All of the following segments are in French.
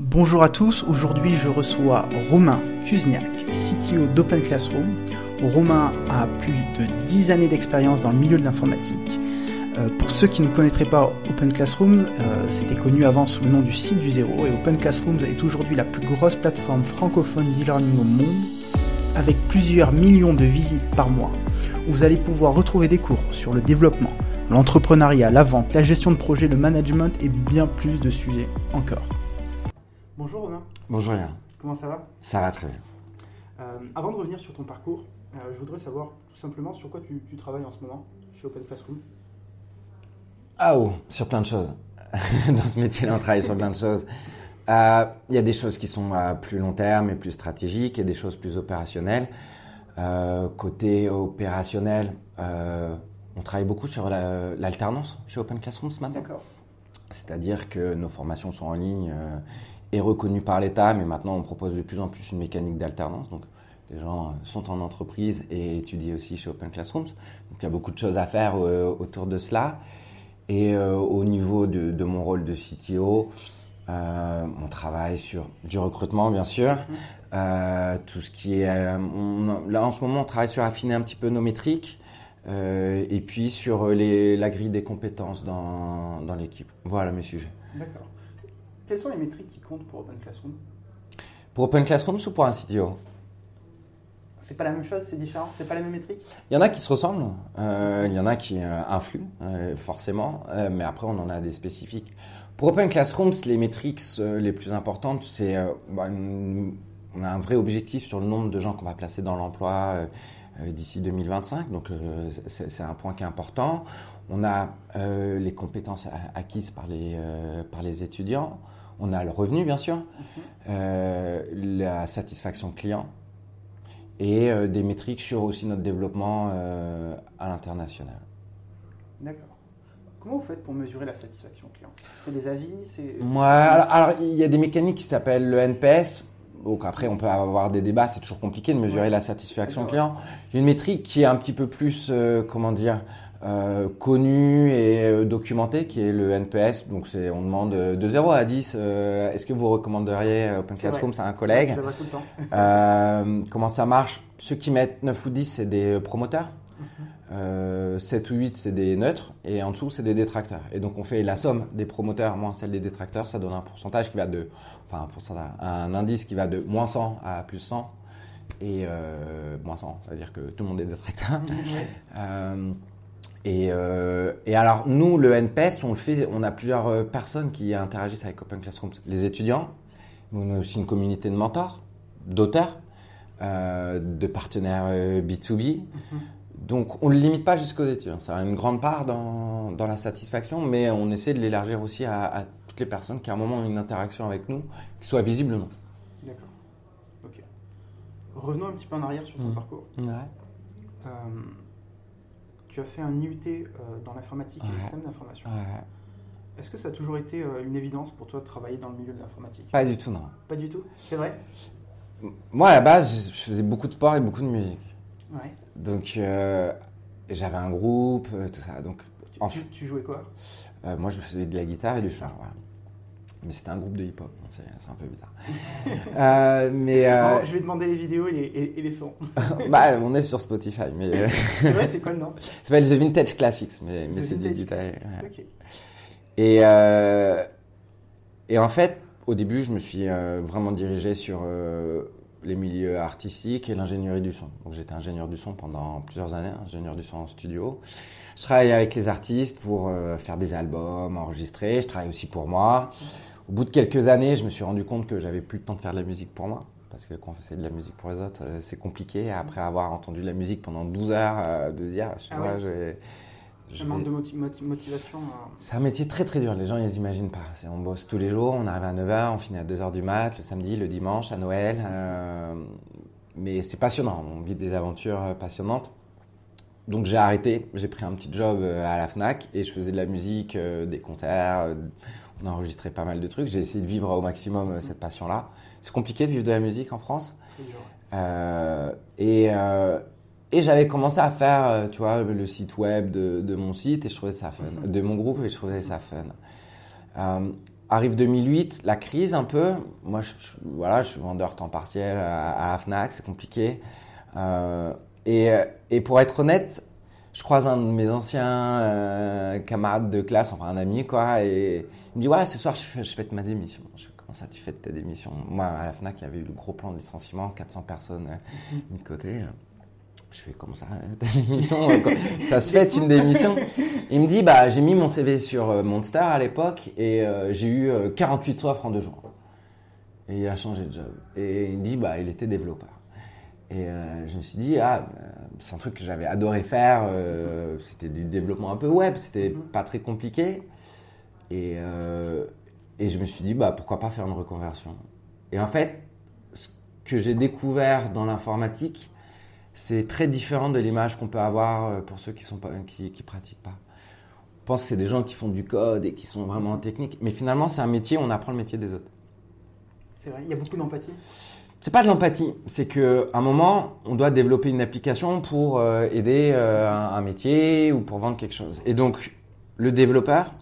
Bonjour à tous, aujourd'hui je reçois Romain Kuzniak, CTO d'Open Classroom. Romain a plus de 10 années d'expérience dans le milieu de l'informatique. Euh, pour ceux qui ne connaîtraient pas Open Classroom, euh, c'était connu avant sous le nom du site du zéro et Open Classroom est aujourd'hui la plus grosse plateforme francophone d'e-learning au monde avec plusieurs millions de visites par mois. Vous allez pouvoir retrouver des cours sur le développement, l'entrepreneuriat, la vente, la gestion de projet, le management et bien plus de sujets encore. Bonjour Romain. Bonjour Yann. Comment ça va? Ça va très bien. Euh, avant de revenir sur ton parcours, euh, je voudrais savoir tout simplement sur quoi tu, tu travailles en ce moment chez Open Classroom. Ah oh, sur plein de choses. Dans ce métier-là, on travaille sur plein de choses. Euh, Il y a des choses qui sont à plus long terme et plus stratégiques, et des choses plus opérationnelles. Côté opérationnel, on travaille beaucoup sur la- l'alternance chez Open Classroom ce matin. D'accord. C'est-à-dire que nos formations sont en ligne et reconnues par l'État, mais maintenant on propose de plus en plus une mécanique d'alternance. Donc les gens euh, sont en entreprise et étudient aussi chez Open Classrooms. Donc il y a beaucoup de choses à faire euh, autour de cela. Et euh, au niveau de, de mon rôle de CTO, euh, on travaille sur du recrutement bien sûr, Euh, tout ce qui est on- là en ce moment on travaille sur affiner un petit peu nos métriques. et puis sur les, la grille des compétences dans, dans l'équipe. Voilà mes sujets. D'accord. Quelles sont les métriques qui comptent pour Open Classroom Pour Open Classrooms ou pour CTO C'est pas la même chose, c'est différent, c'est pas la même métrique? Il y en a qui se ressemblent, euh, il y en a qui euh, influent, euh, forcément, mais après on en a des spécifiques. Pour Open Classrooms, les métriques les plus importantes, c'est bah, on a un vrai objectif sur le nombre de gens qu'on va placer dans l'emploi d'ici 2025, donc c'est un point qui est important. On a euh, les compétences acquises par les, euh, par les étudiants, on a le revenu bien sûr, euh, la satisfaction client et des métriques sur aussi notre développement à l'international. D'accord. Comment vous faites pour mesurer la satisfaction client? C'est des avis Ouais, alors, alors, il y a des mécaniques qui s'appellent le NPS. Donc après, on peut avoir des débats, c'est toujours compliqué de mesurer Ouais. la satisfaction client. Il y a une métrique qui est un petit peu plus, euh, comment dire, euh, connue et euh, documentée, qui est le NPS. Donc c'est, on demande euh, de 0 à 10, euh, est-ce que vous recommanderiez euh, Open C'est. Classroom? À un collègue tout le temps. Euh, comment ça marche? Ceux qui mettent 9 ou 10, c'est des promoteurs. Euh, 7 ou 8, c'est des neutres. Et en dessous, c'est des détracteurs. Et donc, on fait la somme des promoteurs moins celle des détracteurs. Ça donne un pourcentage qui va de. Enfin, un, pourcentage, un indice qui va de moins 100 à plus 100. Et moins 100, ça veut dire que tout le monde est détracteur. Ouais. Euh, et, euh, et alors, nous, le NPS, on le fait, on a plusieurs euh, personnes qui interagissent avec Open Classrooms. Les étudiants, mais on a aussi une communauté de mentors, d'auteurs, euh, de partenaires euh, B2B. Donc, on ne le limite pas jusqu'aux étudiants. Ça a une grande part dans, dans la satisfaction, mais on essaie de l'élargir aussi à, à toutes les personnes qui, à un moment, ont une interaction avec nous, qui soit visible ou non. D'accord. Ok. Revenons un petit peu en arrière sur ton Mhm. parcours. Ouais. Euh, tu as fait un IUT euh, dans l'informatique et Ouais. le système d'information. Est-ce que ça a toujours été euh, une évidence pour toi de travailler dans le milieu de l'informatique? Pas du tout, non. Pas du tout? C'est vrai? Moi, à la base, je faisais beaucoup de sport et beaucoup de musique. Ouais. Donc, euh, j'avais un groupe, tout ça. Donc, Tu, En tu- fait- tu jouais quoi? Euh, moi, je faisais de la guitare et du chant. Voilà. Mais c'était un groupe de hip-hop, c'est un peu bizarre. Euh, mais euh, Bon, Je vais demander les vidéos et les, et- et les sons. bah, on est sur Spotify, mais euh, C'est vrai, c'est quoi le nom? Ça s'appelle The Vintage Classics, mais, c'est des guitares. Ouais. Ok. Et, euh, et en fait, au début, je me suis euh, vraiment dirigé sur euh, les milieux artistiques et l'ingénierie du son. Donc j'étais ingénieur du son pendant plusieurs années, ingénieur du son en studio. Je travaillais avec les artistes pour euh, faire des albums, enregistrer. Je travaillais aussi pour moi. Au bout de quelques années, je me suis rendu compte que j'avais plus le temps de faire de la musique pour moi. Parce que quand on fait de la musique pour les autres, euh, c'est compliqué. Après avoir entendu de la musique pendant 12 heures, euh, de dire, je sais Ah pas, ouais. Un manque de moti- moti- motivation. euh, c'est un métier très très dur, les gens ils imaginent pas. On bosse tous les jours, on arrive à 9h, on finit à 2h du mat, le samedi, le dimanche, à Noël. euh, mais c'est passionnant, on vit des aventures passionnantes. Donc j'ai arrêté, j'ai pris un petit job à la FNAC et je faisais de la musique, euh, des concerts, on enregistrait pas mal de trucs. J'ai essayé de vivre au maximum euh, cette passion-là. C'est compliqué de vivre de la musique en France. Euh, et euh, et j'avais commencé à faire, tu vois, le site web de, de mon site et je trouvais ça fun, de mon groupe et je trouvais ça fun. Euh, arrive 2008, la crise un peu. Moi, je, voilà, je suis vendeur temps partiel à, à Fnac, c'est compliqué. Et, et, pour être honnête, je croise un de mes anciens euh, camarades de classe, enfin un ami, quoi, et il me dit Ouais, ce soir, je, fais, je fête ma démission. Je fais Comment ça, tu fêtes ta démission? Moi, à la Fnac, il y avait eu le gros plan de licenciement, 400 personnes euh, mis de côté. Je fais comment ça, ta démission Ça se fait une démission? Il me dit bah j'ai mis mon CV sur Monster à l'époque et j'ai eu 48 offres en deux jours. Et il a changé de job. Et il dit bah il était développeur. Et euh, je me suis dit, ah, euh, c'est un truc que j'avais adoré faire. Euh, c'était du développement un peu web, c'était mhm. pas très compliqué. Et, et je me suis dit, bah, pourquoi pas faire une reconversion Et en fait, ce que j'ai découvert dans l'informatique, c'est très différent de l'image qu'on peut avoir pour ceux qui ne qui, qui pratiquent pas. On pense que c'est des gens qui font du code et qui sont vraiment techniques. Mais finalement, c'est un métier, on apprend le métier des autres. C'est vrai, il y a beaucoup d'empathie c'est pas de l'empathie, c'est qu'à un moment, on doit développer une application pour euh, aider euh, un, métier ou pour vendre quelque chose. Et donc, le développeur,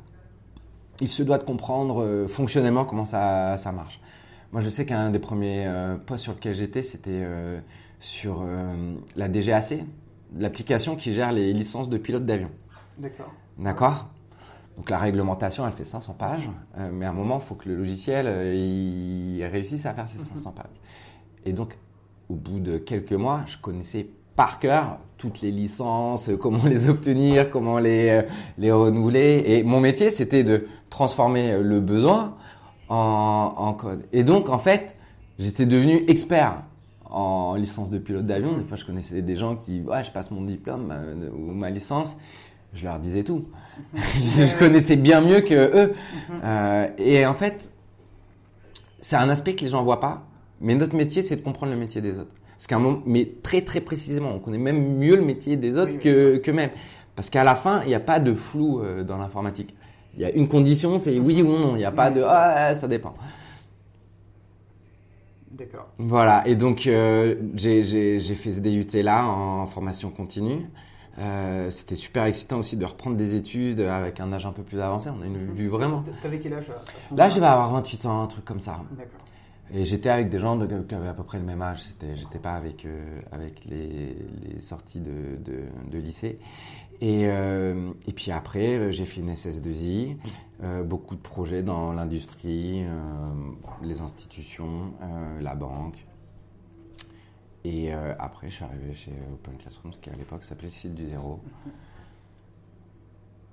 il se doit de comprendre euh, fonctionnellement comment ça, ça, marche. Moi, je sais qu'un des premiers postes sur lequel j'étais, c'était sur la DGAC, l'application qui gère les licences de pilote d'avion. D'accord. D'accord? Donc la réglementation, elle fait 500 pages, mais à un moment, il faut que le logiciel il réussisse à faire ces 500 mhm. pages. Et donc, au bout de quelques mois, je connaissais par cœur toutes les licences, comment les obtenir, comment les, euh, les renouveler. Et mon métier, c'était de transformer le besoin en, en, code. Et donc, en fait, j'étais devenu expert en licence de pilote d'avion. Des fois, je connaissais des gens qui, ouais, je passe mon diplôme euh, ou ma licence. Je leur disais tout. je, connaissais bien mieux que eux. Mhm. Euh, et en fait, c'est un aspect que les gens voient pas mais notre métier, c'est de comprendre le métier des autres. Parce qu'à un moment, mais très très précisément, on connaît même mieux le métier des autres que, que même. Parce qu'à la fin, il n'y a pas de flou euh, dans l'informatique. Il y a une condition, c'est oui ou non. Il n'y a pas de ah, ça dépend. D'accord. Voilà, et donc euh, j'ai fait ce DUT là en formation continue. Euh, c'était super excitant aussi de reprendre des études avec un âge un peu plus avancé. On a une vue vraiment. T'avais quel âge Là, je vais avoir 28 ans, un truc comme ça. D'accord. Et j'étais avec des gens qui avaient à peu près le même âge. J'étais pas avec, euh, avec les, sorties de, de, lycée. Et, euh, et, puis après, j'ai fait une SS2I, euh, beaucoup de projets dans l'industrie, les institutions, la banque. Et après, je suis arrivé chez Open Classrooms, qui à l'époque s'appelait le site du zéro.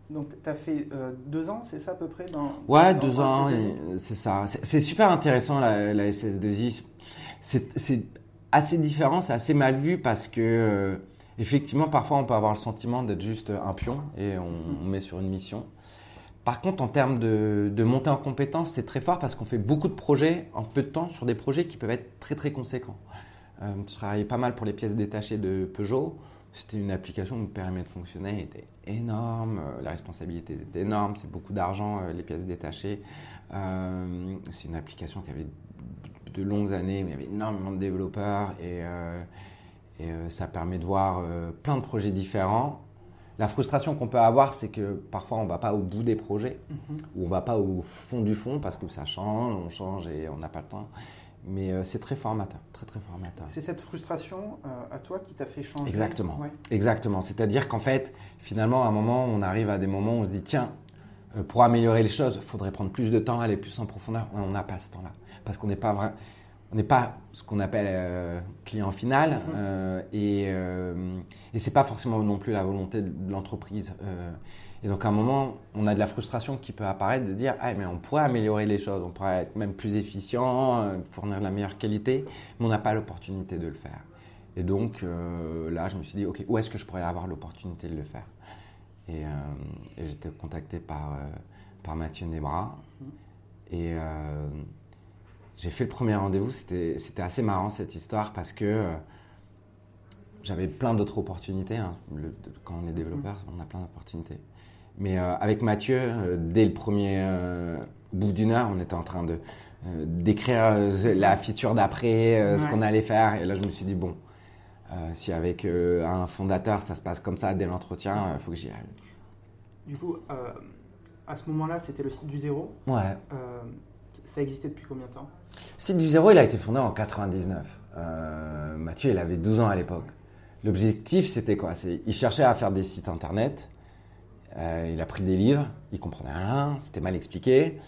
Donc, tu as fait euh, deux ans, c'est ça à peu près dans, Ouais, deux ans, c'est ça. C'est super intéressant la, la SS2I. C'est assez différent, c'est assez mal vu parce que, euh, effectivement, parfois on peut avoir le sentiment d'être juste un pion et on, met sur une mission. Par contre, en termes de, de montée en compétences, c'est très fort parce qu'on fait beaucoup de projets en peu de temps sur des projets qui peuvent être très très conséquents. Euh, je travaillais pas mal pour les pièces détachées de Peugeot. C'était une application où le périmètre fonctionnait était énorme, euh, la responsabilité était énorme, c'est beaucoup d'argent, euh, les pièces détachées. Euh, c'est une application qui avait de longues années, où il y avait énormément de développeurs et, et ça permet de voir plein de projets différents. La frustration qu'on peut avoir, c'est que parfois on ne va pas au bout des projets, mm-hmm. ou on ne va pas au fond du fond parce que ça change, on change et on n'a pas le temps. Mais euh, c'est très formateur, très très formateur. C'est cette frustration euh, à toi qui t'a fait changer. Exactement. Exactement. C'est-à-dire qu'en fait, finalement, à un moment, on arrive à des moments où on se dit tiens, euh, pour améliorer les choses, il faudrait prendre plus de temps, aller plus en profondeur. On n'a pas ce temps-là parce qu'on n'est pas vrai, on n'est pas ce qu'on appelle client final mm-hmm. et et c'est pas forcément non plus la volonté de l'entreprise. Et donc à un moment, on a de la frustration qui peut apparaître de dire ah mais on pourrait améliorer les choses, on pourrait être même plus efficient, euh, fournir de la meilleure qualité, mais on n'a pas l'opportunité de le faire. Et donc euh, là, je me suis dit ok où est-ce que je pourrais avoir l'opportunité de le faire? Et, euh, j'étais contacté par par Mathieu Nebra et j'ai fait le premier rendez-vous. C'était assez marrant cette histoire parce que j'avais plein d'autres opportunités. Hein. quand on est développeur, on a plein d'opportunités. Mais euh, avec Mathieu, euh, dès le premier euh, bout d'une heure, on était en train de d'écrire la feature d'après, ce qu'on allait faire. Et là, je me suis dit, bon, si avec un fondateur, ça se passe comme ça dès l'entretien, il faut que j'y aille. Du coup, À ce moment-là, c'était le site du zéro. Ouais. Ça existait depuis combien de temps? Site du zéro, il a été fondé en 99. Euh, Mathieu, il avait 12 ans à l'époque. L'objectif, c'était quoi? C'est, Il cherchait à faire des sites internet. Euh, il a pris des livres, il comprenait rien, c'était mal expliqué.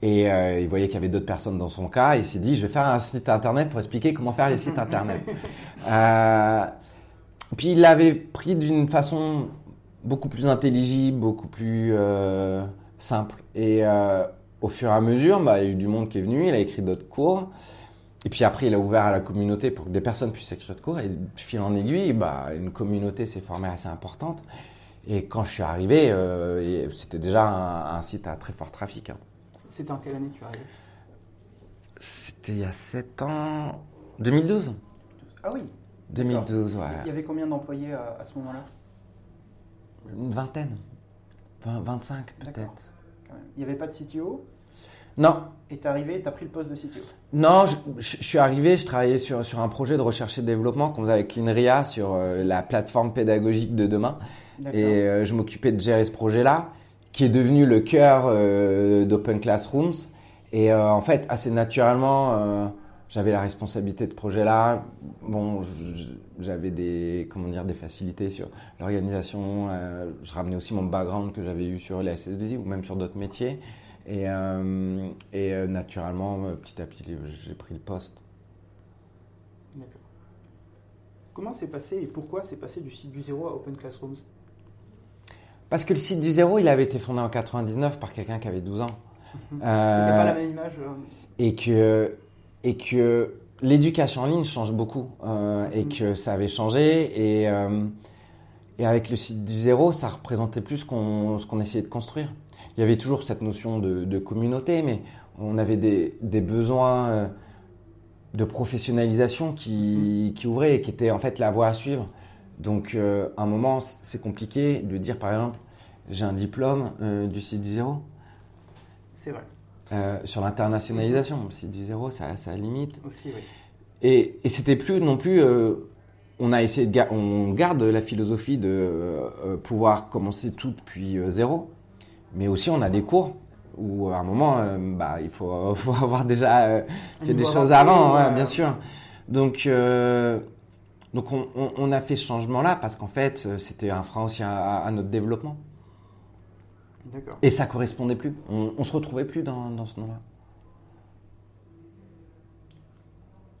Et euh, il voyait qu'il y avait d'autres personnes dans son cas. Il s'est dit, je vais faire un site internet pour expliquer comment faire les sites internet. Euh, puis il l'avait pris d'une façon beaucoup plus intelligible, beaucoup plus simple. Et au fur et à mesure, bah, il y a eu du monde qui est venu, il a écrit d'autres cours. Et puis après, il a ouvert à la communauté pour que des personnes puissent écrire de cours. Et de fil en aiguille, bah, une communauté s'est formée assez importante. Et quand je suis arrivé, euh, c'était déjà un, un, site à très fort trafic. Hein. C'était en quelle année tu es arrivé? C'était il y a 7 ans. 2012 Ah oui 2012, ouais. Il y avait combien d'employés à, à, ce moment-là? Une vingtaine. 20, 25 peut-être. Il n'y avait pas de CTO Non. Et tu es arrivé et tu as pris le poste de CTO Non, je, je, je, suis arrivé, je travaillais sur, sur un projet de recherche et développement qu'on faisait avec Cleanria sur euh, la plateforme pédagogique de demain. Et euh, je m'occupais de gérer ce projet-là, qui est devenu le cœur euh, d'Open Classrooms. Et euh, en fait, assez naturellement, j'avais la responsabilité de projet-là. Bon, j'avais des, comment dire, des facilités sur l'organisation. Je ramenais aussi mon background que j'avais eu sur les SS2I ou même sur d'autres métiers. Et, euh, et euh, naturellement, petit à petit, j'ai pris le poste. D'accord. Comment c'est passé et pourquoi c'est passé du site du zéro à Open Classrooms? Parce que le site du zéro, il avait été fondé en 99 par quelqu'un qui avait 12 ans. C'était pas la même image euh... Et que, et que l'éducation en ligne change beaucoup. Euh, et que ça avait changé. Et, euh, et avec le site du zéro, ça représentait plus ce qu'on qu'on essayait de construire. Il y avait toujours cette notion de, de communauté, mais on avait des, des besoins euh, de professionnalisation qui, qui ouvraient et qui étaient en fait la voie à suivre. Donc, euh, à un moment, c'est compliqué de dire, par exemple, j'ai un diplôme euh, du site du zéro. C'est vrai. Euh, sur l'internationalisation, le site du zéro, ça, ça limite. Aussi, oui. Et, et c'était plus non plus. on a essayé de ga- on garde la philosophie de pouvoir commencer tout depuis zéro, mais aussi on a des cours où à un moment, bah, il faut, faut avoir déjà fait des choses avant, ouais, bien sûr. Donc, donc on, on- on a fait ce changement-là parce qu'en fait, euh, c'était un frein aussi à, à notre développement. D'accord. Et ça correspondait plus. On, on se retrouvait plus dans, dans ce nom-là.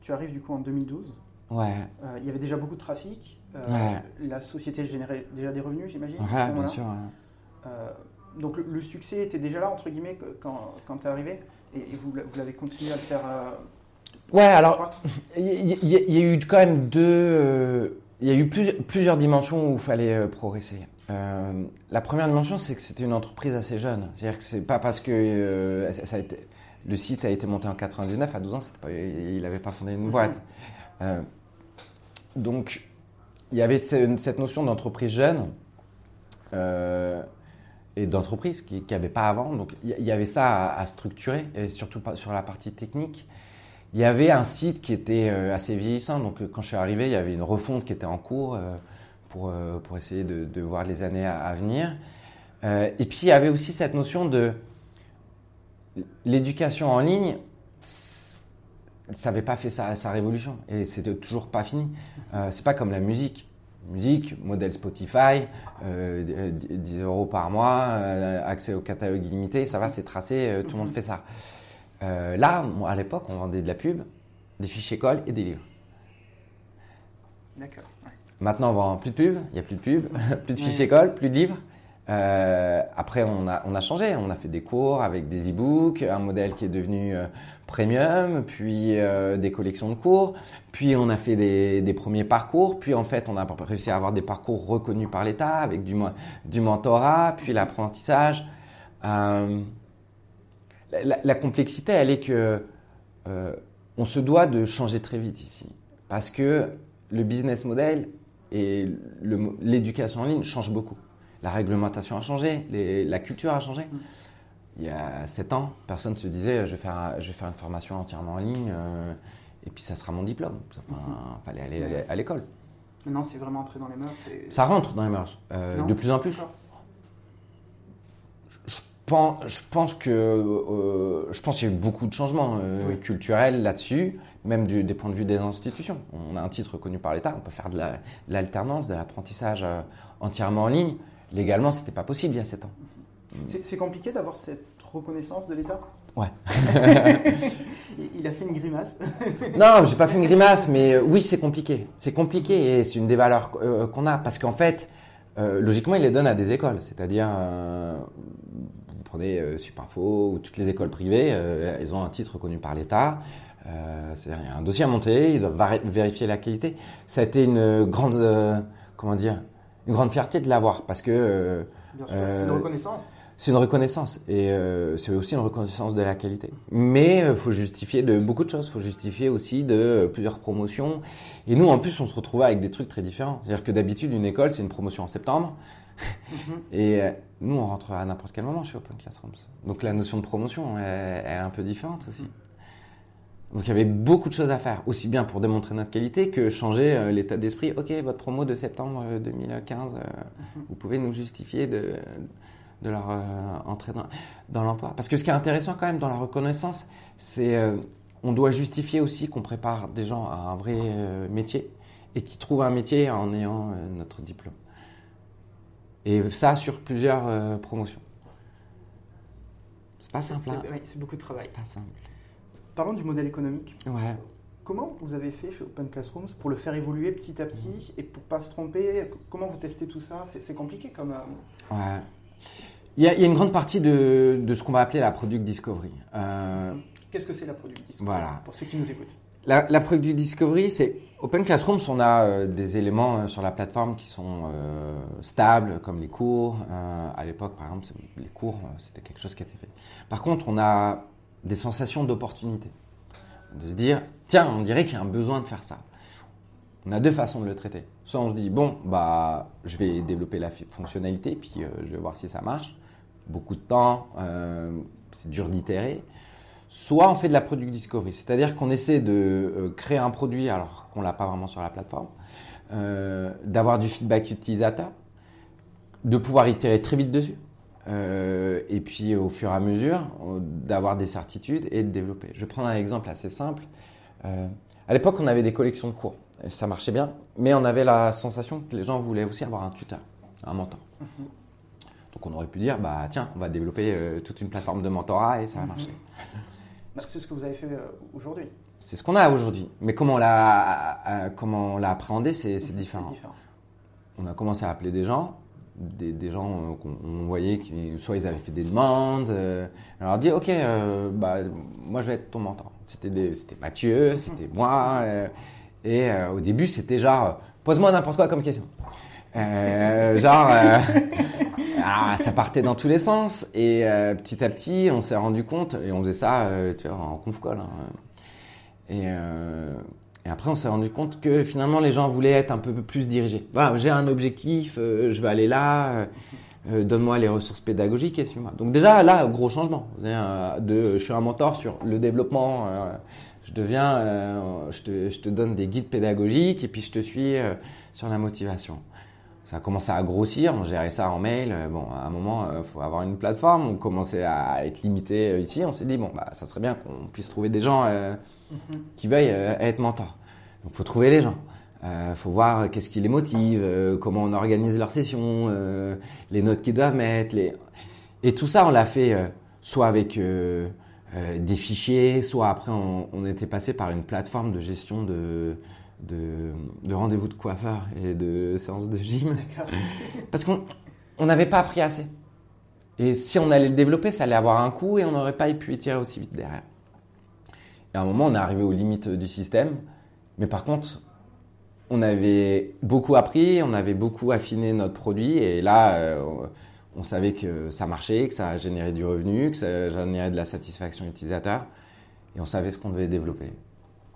Tu arrives du coup en 2012. Ouais, Euh, il y avait déjà beaucoup de trafic. Euh, Ouais. La société générait déjà des revenus, j'imagine. ouais bien sûr. ouais. Euh, donc le, le succès était déjà là, entre guillemets, quand, quand tu es arrivé. Et, et vous, vous l'avez continué à le faire. Ouais, alors Il y, a eu quand même deux. euh, il y a eu plusieurs, plusieurs dimensions où il fallait euh, progresser. Euh, la première dimension, c'est que c'était une entreprise assez jeune. C'est-à-dire que c'est pas parce que ça ça a été, le site a été monté en 99, à 12 ans, pas, il n'avait pas fondé une boîte. Euh, donc, il y avait ce- cette notion d'entreprise jeune et d'entreprise qui n'avait pas avant. Donc, il y- avait ça à, à structurer, et surtout pas sur la partie technique. Il y avait un site qui était euh, assez vieillissant. Donc, euh, quand je suis arrivé, il y avait une refonte qui était en cours euh, pour, pour essayer de, de voir les années à, à venir. Et puis, il y avait aussi cette notion de l'éducation en ligne. Ça n'avait pas fait sa, sa révolution et c'était toujours pas fini. Euh, c'est pas comme la musique. Musique, modèle Spotify, euh, 10 euros par mois, euh, accès au catalogue illimité, ça va, c'est tracé, tout le monde fait ça. Euh, là, moi, à l'époque, on vendait de la pub, des fiches écoles et des livres. D'accord. ouais. Maintenant, on vend plus de pub, il n'y a plus de pub, plus de fiches Ouais. écoles, plus de livres. Euh, après, on a, on a changé, on a fait des cours avec des e-books, un modèle qui est devenu euh, premium, puis euh, des collections de cours, puis on a fait des, des premiers parcours, puis en fait, on a réussi à avoir des parcours reconnus par l'État avec du mentorat, puis l'apprentissage. La, complexité, elle est que euh, on se doit de changer très vite ici, parce que le business model et l'éducation en ligne changent beaucoup. La réglementation a changé, les- la culture a changé. Mm. Il y a 7 ans, personne ne se disait je vais faire, je vais faire une formation entièrement en ligne euh, et puis ça sera mon diplôme. Enfin, fallait aller à l'école. Maintenant, c'est vraiment entré dans les mœurs. Ça rentre dans les mœurs, euh, Non de plus en plus. Je pense, je pense que euh, je pense qu'il y a eu beaucoup de changements euh, Oui. culturels là-dessus, même du- des points de vue des institutions. On a un titre reconnu par l'État, on peut faire de la- de l'alternance, de l'apprentissage euh, entièrement en ligne. Légalement, c'était pas possible il y a 7 ans. C'est compliqué d'avoir cette reconnaissance de l'État? Ouais. il, a fait une grimace. Non, j'ai pas fait une grimace, mais oui, c'est compliqué. C'est compliqué et c'est une des valeurs qu'on a parce qu'en fait, logiquement, il les donne à des écoles. C'est-à-dire, prenez euh, Supinfo ou toutes les écoles privées, euh, elles ont un titre reconnu par l'État. Euh, C'est-à-dire, il y a un dossier à monter, ils doivent vérifier la qualité. Ça a été une grande, comment dire, une grande fierté de l'avoir parce que Bien sûr, c'est une reconnaissance. c'est une reconnaissance et euh, c'est aussi une reconnaissance de la qualité. Mais il faut justifier de beaucoup de choses. Il faut justifier aussi de euh, plusieurs promotions. Et nous, en plus, on se retrouvait avec des trucs très différents. C'est-à-dire que d'habitude, une école, c'est une promotion en septembre. Et euh, nous, on rentre à n'importe quel moment chez Open Classrooms. Donc la notion de promotion, elle, elle est un peu différente aussi. Donc il y avait beaucoup de choses à faire, aussi bien pour démontrer notre qualité que changer euh, l'état d'esprit. Ok, votre promo de septembre euh, 2015, euh, vous pouvez nous justifier de, de leur euh, entrée dans, dans l'emploi. Parce que ce qui est intéressant quand même dans la reconnaissance, c'est on doit justifier aussi qu'on prépare des gens à un vrai métier et qu'ils trouvent un métier en ayant notre diplôme. Et ça sur plusieurs euh, promotions. C'est pas simple. C'est hein. oui, c'est beaucoup de travail. C'est pas simple. Parlons du modèle économique. Ouais. Comment vous avez fait chez Open Classrooms pour le faire évoluer petit à petit et pour pas se tromper? Comment vous testez tout ça? C'est c'est compliqué comme. euh, Ouais. Il y, a, il y a une grande partie de, de ce qu'on va appeler la product discovery. Euh, Qu'est-ce que c'est la product discovery? Voilà. Pour ceux qui nous écoutent. la, la product discovery, c'est Open Classrooms. On a euh, des éléments euh, sur la plateforme qui sont euh, stables, comme les cours. À l'époque, par exemple, les cours, c'était quelque chose qui était fait. Par contre, on a des sensations d'opportunité, de se dire, tiens, on dirait qu'il y a un besoin de faire ça. On a deux façons de le traiter. Soit on se dit, bon, bah, je vais développer la fonctionnalité, puis je vais voir si ça marche. Beaucoup de temps, c'est dur d'itérer. Soit on fait de la product discovery, c'est-à-dire qu'on essaie de euh, créer un produit alors qu'on l'a pas vraiment sur la plateforme, euh, d'avoir du feedback utilisateur, de pouvoir itérer très vite dessus, euh, et puis au fur et à mesure d'avoir des certitudes et de développer. Je vais prendre un exemple assez simple. Euh, à l'époque, on avait des collections de cours, ça marchait bien, mais on avait la sensation que les gens voulaient aussi avoir un tuteur, un mentor. Donc on aurait pu dire, bah tiens, on va développer toute une plateforme de mentorat et ça va marcher. Bah, c'est ce que vous avez fait euh, aujourd'hui. C'est ce qu'on a aujourd'hui. Mais comment on l'a, euh, comment on l'a appréhendé, c'est, différent. On a commencé à appeler des gens, des, des gens euh, qu'on on voyait qui, soit ils avaient fait des demandes. euh, on leur dit, ok, euh, bah, moi je vais être ton mentor. C'était, c'était Mathieu, c'était moi. euh, et euh, au début, c'était genre, euh, pose-moi n'importe quoi comme question. Euh, genre, euh, ah, ça partait dans tous les sens. Et euh, petit à petit, on s'est rendu compte, et on faisait ça, tu vois, en conf hein. Et, et après, on s'est rendu compte que finalement, les gens voulaient être un peu plus dirigés. Voilà, j'ai un objectif, je vais aller là, donne-moi les ressources pédagogiques et suis-moi. Donc déjà, là, gros changement. Je suis un mentor sur le développement. je deviens, je, te, donne des guides pédagogiques et puis je te suis sur la motivation. Ça a commencé à grossir, on gérait ça en mail. Euh, Bon, à un moment, il faut avoir une plateforme. On commençait à être limité euh, ici. On s'est dit, bon, bah, ça serait bien qu'on puisse trouver des gens euh, qui veuillent euh, être mentors. Donc, faut trouver les gens. Euh, faut voir euh, qu'est-ce qui les motive, euh, comment on organise leurs sessions, euh, les notes qu'ils doivent mettre. Les... Et tout ça, on l'a fait euh, soit avec euh, euh, des fichiers, soit après, on, on était passé par une plateforme de gestion de, de, de rendez-vous de coiffeur et de séances de gym. Parce qu'on on n'avait pas appris assez. Et si on allait le développer, ça allait avoir un coût et on n'aurait pas pu y tirer aussi vite derrière. Et à un moment, on est arrivé aux limites du système. Mais par contre, on avait beaucoup appris, on avait beaucoup affiné notre produit. Et là, euh, on savait que ça marchait, que ça générait du revenu, que ça générait de la satisfaction utilisateur. Et on savait ce qu'on devait développer.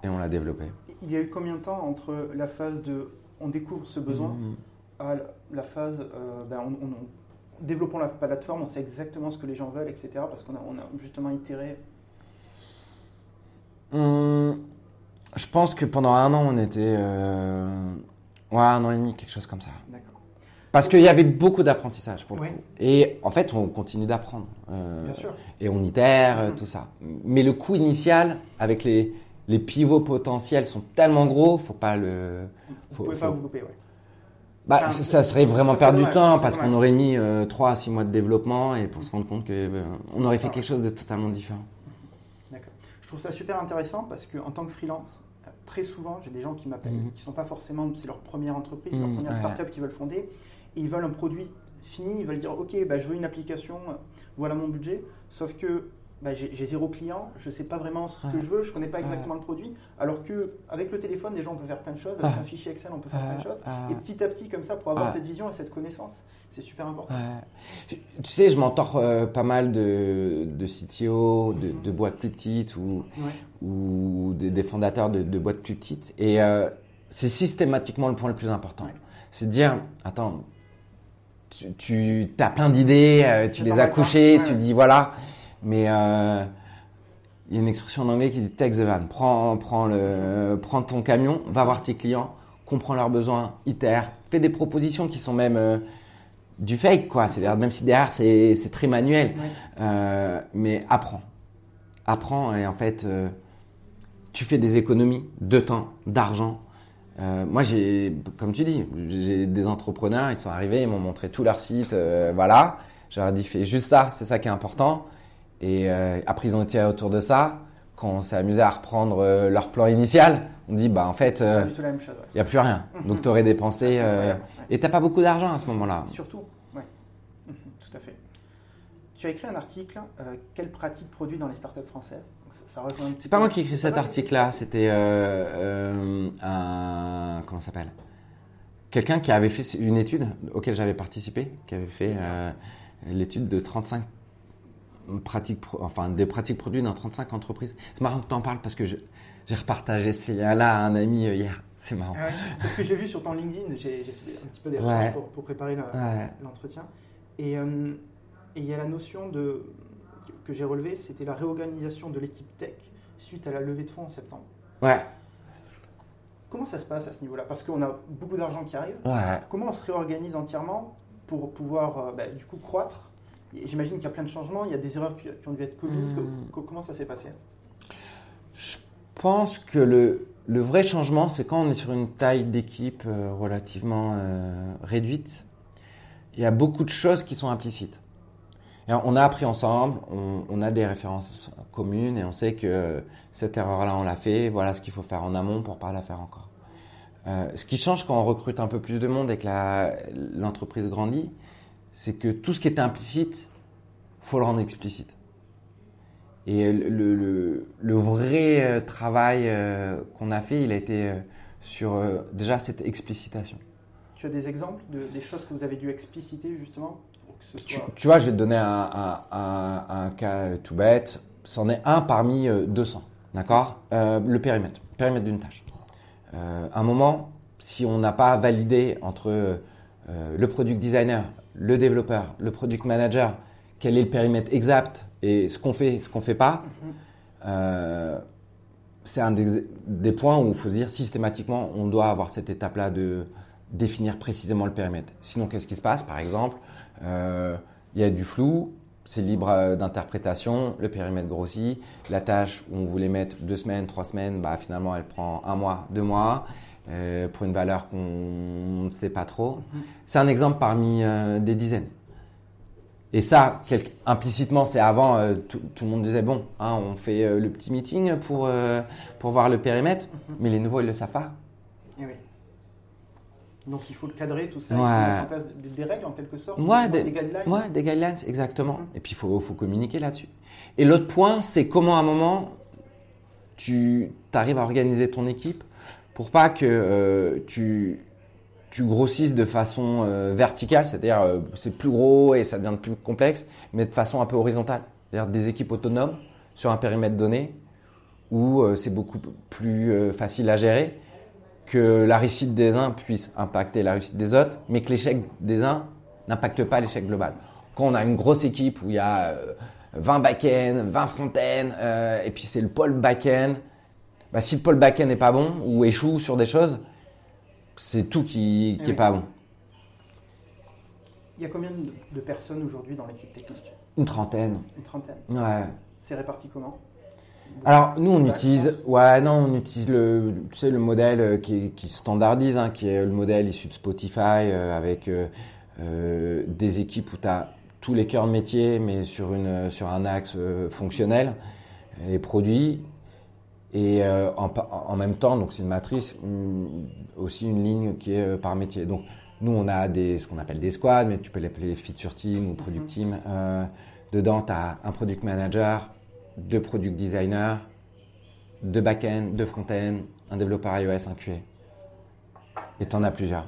Et on l'a développé. Il y a eu combien de temps entre la phase de on découvre ce besoin Mhm. à la- phase euh, ben, on, on- on- développons la plateforme, on sait exactement ce que les gens veulent, etc. Parce qu'on a, on a justement itéré. Hum, je pense que pendant un an, on était. euh, ouais, un an et demi, quelque chose comme ça. D'accord. Parce qu'il y avait beaucoup d'apprentissage pour le coup. Et en fait, on continue d'apprendre. Euh, Bien sûr. Et on itère, euh, Mhm. tout ça. Mais le coût initial, avec les, les pivots potentiels, sont tellement gros, faut pas le. Vous Faut- pouvez faut- pas vous louper, ouais. Bah, Enfin, ça- serait vraiment ça perdre du temps parce qu'on aurait mis euh, 3 à 6 mois de développement et pour se rendre compte que euh, on aurait fait Ah. quelque chose de totalement différent. D'accord. Je trouve ça super intéressant parce que en tant que freelance, euh, très souvent, j'ai des gens qui m'appellent, Mhm. qui sont pas forcément, c'est leur première entreprise, Mhm, leur première ouais. startup qu'ils veulent fonder, et ils veulent un produit fini, ils veulent dire, ok, bah, je veux une application, euh, voilà mon budget, sauf que bah, j'ai zéro client, je sais pas vraiment ce que je veux, je connais pas exactement le produit, alors que avec le téléphone, déjà on peut faire plein de choses, avec un fichier Excel, on peut faire plein de choses, et petit à petit comme ça, pour avoir cette vision et cette connaissance, c'est super important. Tu sais, je m'entorre euh, pas mal de, de CTO, de, de boîtes plus petites ou, Ouais. ou des, des fondateurs de, de boîtes plus petites. Et euh, c'est systématiquement le point le plus important. Ouais. C'est de dire, attends, tu, tu as plein d'idées, euh, tu les as pas. couchées, Ouais, tu dis voilà. Mais euh, il y a une expression en anglais qui dit take the van. Prends, prends, le, prends ton camion, va voir tes clients, comprends leurs besoins, itère, fais des propositions qui sont même euh, du fake, quoi. C'est-à-dire, même si derrière c'est c'est très manuel, Ouais. euh, mais apprends. Apprends et en fait, tu fais des économies de temps, d'argent. Euh, moi, j'ai, comme tu dis, j'ai des entrepreneurs, ils sont arrivés, ils m'ont montré tout leur site, euh, voilà. J'aurais dit, fais juste ça, c'est ça qui est important. Et euh, après, ils ont été autour de ça. Quand on s'est amusé à reprendre euh, leur plan initial, on dit, bah en fait, C'est il ouais. n'y a plus rien. Donc, tu aurais dépensé. Euh, ouais. et t'as pas beaucoup d'argent à ce moment-là. Surtout, ouais. Mhm, Tout à fait. Tu as écrit un article, euh, Quelles pratiques produits dans les startups françaises? Ça, ça C'est pas moi qui ai écrit cet article-là, c'était euh, euh, un. Comment ça s'appelle? Quelqu'un qui avait fait une étude auquel j'avais participé, qui avait fait euh, l'étude de 35 enfin des pratiques produits dans 35 entreprises. C'est marrant que tu en parles parce que je- j'ai repartagé ces liens-là à un ami euh, hier. C'est marrant. Ah ouais, Parce que j'ai vu sur ton LinkedIn, j'ai j'ai fait un petit peu des Ouais. recherches pour, pour préparer Ouais. l'entretien. Et euh, et il y a la notion de, que j'ai relevée, c'était la réorganisation de l'équipe tech suite à la levée de fonds en septembre. Ouais, Comment ça se passe à ce niveau-là? Parce qu'on a beaucoup d'argent qui arrive. ouais. Comment on se réorganise entièrement pour pouvoir euh, bah, du coup croître J'imagine qu'il y a plein de changements, il y a des erreurs qui, qui ont dû être commises. Hmm. Co- Comment ça s'est passé? Je pense que le, le vrai changement, c'est quand on est sur une taille d'équipe euh, relativement euh, réduite, il y a beaucoup de choses qui sont implicites. Et on a appris ensemble, on, on a des références communes et on sait que cette erreur-là, on l'a fait, voilà ce qu'il faut faire en amont pour pas la faire encore. Euh, ce qui change quand on recrute un peu plus de monde et que l'entreprise grandit, c'est que tout ce qui était implicite, faut le rendre explicite. Et le, le- le vrai euh, travail euh, qu'on a fait, il a été euh, sur déjà cette explicitation. Tu as des exemples de, des choses que vous avez dû expliciter justement pour que ce Tu, soit. tu vois, je vais te donner un, un- un- un cas tout bête. C'en est un parmi euh, 200. D'accord? Euh, Le périmètre. Périmètre d'une tâche. Euh, un moment, si on n'a pas validé entre euh, le product designer, le développeur, le product manager, quel est le périmètre exact et ce qu'on fait, ce qu'on fait pas, Mhm. euh, c'est un des, des points où il faut se dire systématiquement, on doit avoir cette étape-là de définir précisément le périmètre. Sinon, qu'est-ce qui se passe Par exemple, euh, il y a du flou, c'est libre euh, d'interprétation, le périmètre grossit, la tâche où on voulait mettre deux semaines, trois semaines, bah, finalement elle prend un mois, deux mois, euh, pour une valeur qu'on ne sait pas trop. Mhm. C'est un exemple parmi euh, des dizaines. Et ça, implicitement, c'est avant, euh, tout, tout le monde disait, bon, hein, on fait le petit meeting pour, pour voir le périmètre, Mhm. mais les nouveaux, ils ne le savent pas. Eh oui. Donc il faut le cadrer, tout ça, il faut mettre en place des, des règles en quelque sorte, Ouais, des, des- guidelines. Ouais, des guidelines, exactement. Mhm. Et puis, il faut, faut communiquer là-dessus. Et l'autre point, c'est comment à un moment, tu arrives à organiser ton équipe pour pas que euh, tu, grossisses de façon euh, verticale, c'est-à-dire euh, c'est plus gros et ça devient plus complexe, mais de façon un peu horizontale. C'est-à-dire des équipes autonomes sur un périmètre donné où c'est beaucoup plus facile à gérer, que la réussite des uns puisse impacter la réussite des autres, mais que l'échec des uns n'impacte pas l'échec global. Quand on a une grosse équipe où il y a euh, 20 back-end, 20 front-end, et puis c'est le pôle back-end, bah, si le pôle back-end n'est pas bon ou échoue sur des choses, c'est tout qui, qui Eh oui. pas bon. Il y a combien de, personnes aujourd'hui dans l'équipe technique? Une trentaine. Une trentaine. Ouais. C'est réparti comment? Alors nous on Ouais, utilise, ouais non on utilise le, tu sais le modèle euh, qui, qui se standardise, hein, qui est le modèle issu de Spotify euh, avec euh, euh, des équipes où tu as tous les cœurs de métier mais sur une sur un axe fonctionnel et produit et euh, en, même temps donc c'est une matrice hum, aussi une ligne qui est euh, par métier. Donc nous on a des ce qu'on appelle des squads mais tu peux l'appeler feature team ou product team. Euh, dedans tu as un product manager, deux product designers, deux back-end, deux front-end, un développeur iOS, un QA. Et tu en as plusieurs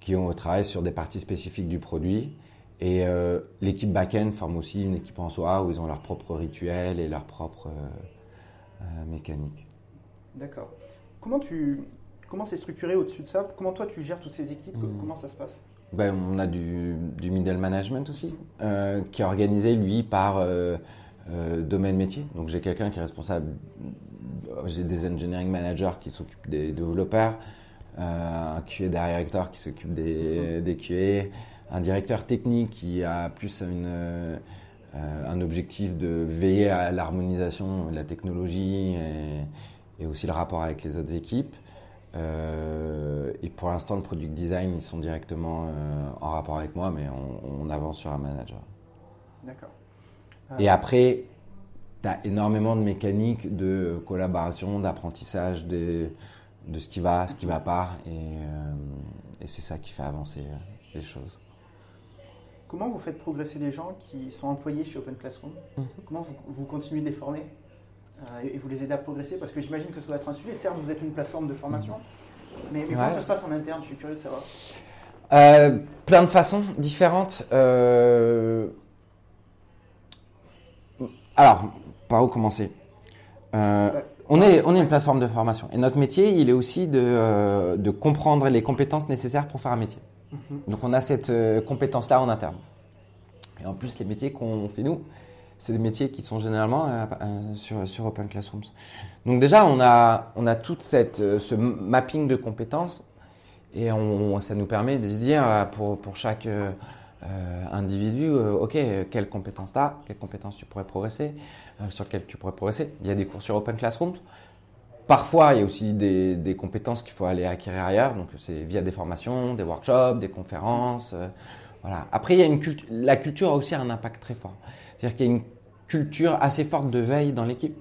qui ont travaillé sur des parties spécifiques du produit. Et euh, l'équipe back-end forme aussi une équipe en soi où ils ont leur propre rituel et leur propre euh, mécanique. D'accord. Comment tu comment c'est structuré au-dessus de ça? Comment toi tu gères toutes ces équipes? Mhm. Comment ça se passe? Ben, on a du, du middle management aussi, euh, qui est organisé, lui, par euh, euh, domaine métier. Donc, j'ai quelqu'un qui est responsable, j'ai des engineering managers qui s'occupent des développeurs, euh, un QA director qui s'occupe des, des QA, un directeur technique qui a plus une, euh, un objectif de veiller à l'harmonisation de la technologie et, et aussi le rapport avec les autres équipes. Euh, et pour l'instant, le product design, ils sont directement euh, en rapport avec moi, mais on, on avance sur un manager. D'accord. Et après, tu as énormément de mécaniques de collaboration, d'apprentissage de, de ce qui va, ce qui va pas, et, euh, et c'est ça qui fait avancer euh, les choses. Comment vous faites progresser les gens qui sont employés chez Open Classroom Mhm. Comment vous, vous continuez de les former euh, et vous les aidez à progresser Parce que j'imagine que ça doit être un sujet. Certes, vous êtes une plateforme de formation, mais, mais comment ça se passe en interne? Je suis curieux de savoir. Euh, plein de façons différentes. Euh, Alors, par où commencer? Ouais. on, est, on est une plateforme de formation. Et notre métier, il est aussi de, de comprendre les compétences nécessaires pour faire un métier. Mhm. Donc, on a cette euh, compétence-là en interne. Et en plus, les métiers qu'on fait nous, c'est des métiers qui sont généralement euh, euh, sur, Open Classrooms. Donc déjà, on a, on a euh, ce mapping de compétences et ça nous permet de dire pour, pour chaque individu, ok, quelles compétences tu as, quelles compétences tu pourrais progresser, sur lesquelles tu pourrais progresser. Il y a des cours sur Open Classrooms. Parfois, il y a aussi des, compétences qu'il faut aller acquérir ailleurs. Donc, c'est via des formations, des workshops, des conférences. euh, voilà. Après, il y a une. La culture a aussi un impact très fort. C'est-à-dire qu'il y a une culture assez forte de veille dans l'équipe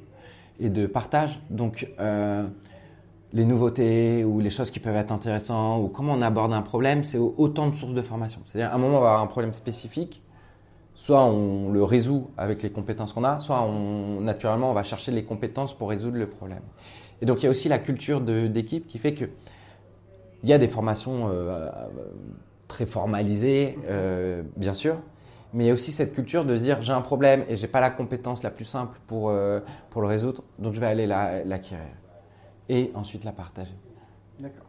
et de partage. Donc, euh, les nouveautés ou les choses qui peuvent être intéressantes ou comment on aborde un problème, c'est autant de sources de formation. C'est-à-dire, à un moment, on va avoir un problème spécifique. Soit on le résout avec les compétences qu'on a, soit naturellement, on va chercher les compétences pour résoudre le problème. Et donc, il y a aussi la culture d'équipe qui fait que il y a des formations euh, très formalisées, euh, bien sûr, mais il y a aussi cette culture de se dire j'ai un problème et j'ai pas la compétence la plus simple pour, euh, pour le résoudre, donc je vais aller la- l'acquérir et ensuite la partager. D'accord.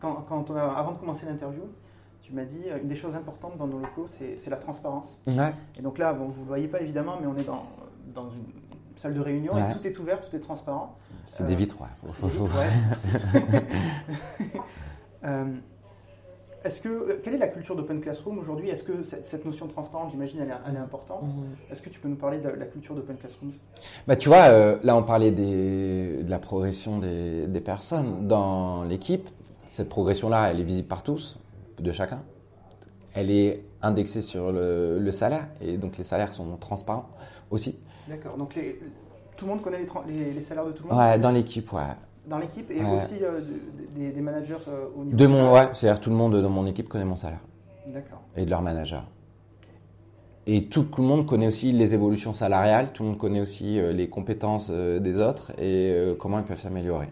Quand, quand on a- avant de commencer l'interview, tu m'as dit une des choses importantes dans nos locaux, c'est c'est la transparence. Ouais. Et donc là, bon, vous ne le voyez pas évidemment, mais on est dans, dans une salle de réunion Ouais. et tout est ouvert, tout est transparent. C'est Euh, des vitres, ouais. Euh, Est-ce que, quelle est la culture d'Open Classroom aujourd'hui? Est-ce que cette, notion de transparence, j'imagine, elle, est- elle est importante? Est-ce que tu peux nous parler de la culture d'Open Classroom Bah, tu vois, euh, là, on parlait des, de la progression des, des personnes dans l'équipe. Cette progression-là, elle est visible par tous, de chacun. Elle est indexée sur le, le salaire, et donc les salaires sont transparents aussi. D'accord. Donc les- tout le monde connaît les, tran- les- les salaires de tout le monde Ouais, dans l'équipe, ouais. Dans l'équipe et Ouais. aussi euh, de- des, des managers euh, au niveau De mon, ouais, c'est-à-dire tout le monde dans mon équipe connaît mon salaire D'accord. et de leur manager. Et tout, le monde connaît aussi les évolutions salariales, tout le monde connaît aussi euh, les compétences des autres et comment ils peuvent s'améliorer.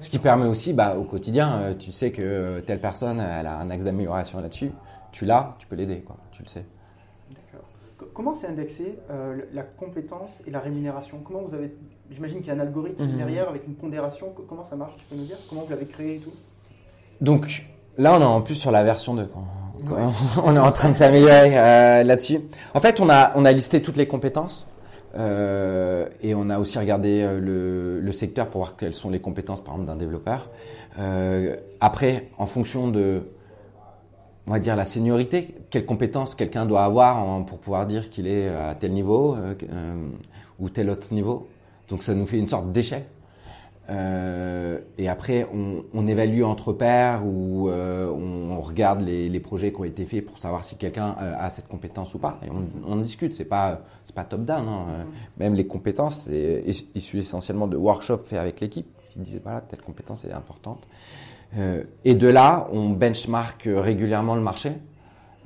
Ce qui permet aussi, bah, au quotidien, tu sais que telle personne, elle a un axe d'amélioration là-dessus, tu l'as, tu peux l'aider, quoi, tu le sais. Comment c'est indexé euh, la compétence et la rémunération? Comment vous avez J'imagine qu'il y a un algorithme Mhm. derrière avec une pondération. Co- Comment ça marche Tu peux nous dire? Comment vous l'avez créé et tout? Donc là, on est en plus sur la version 2. quoi. Quoi. on est en train de s'améliorer euh, là-dessus. En fait, on a, on a listé toutes les compétences euh, et on a aussi regardé le, le secteur pour voir quelles sont les compétences, par exemple, d'un développeur. Euh, après, en fonction de on va dire, la seniorité, quelles compétences quelqu'un doit avoir pour pouvoir dire qu'il est à tel niveau euh, euh, ou tel autre niveau. Donc ça nous fait une sorte d'échelle. Euh, et après, on, évalue entre pairs ou on, regarde les, projets qui ont été faits pour savoir si quelqu'un a cette compétence ou pas. Et on, discute. C'est pas pas top down. Hein. Même les compétences, c'est issu essentiellement de workshops faits avec l'équipe qui disaient voilà telle compétence est importante. Euh, et de là, on benchmark régulièrement le marché.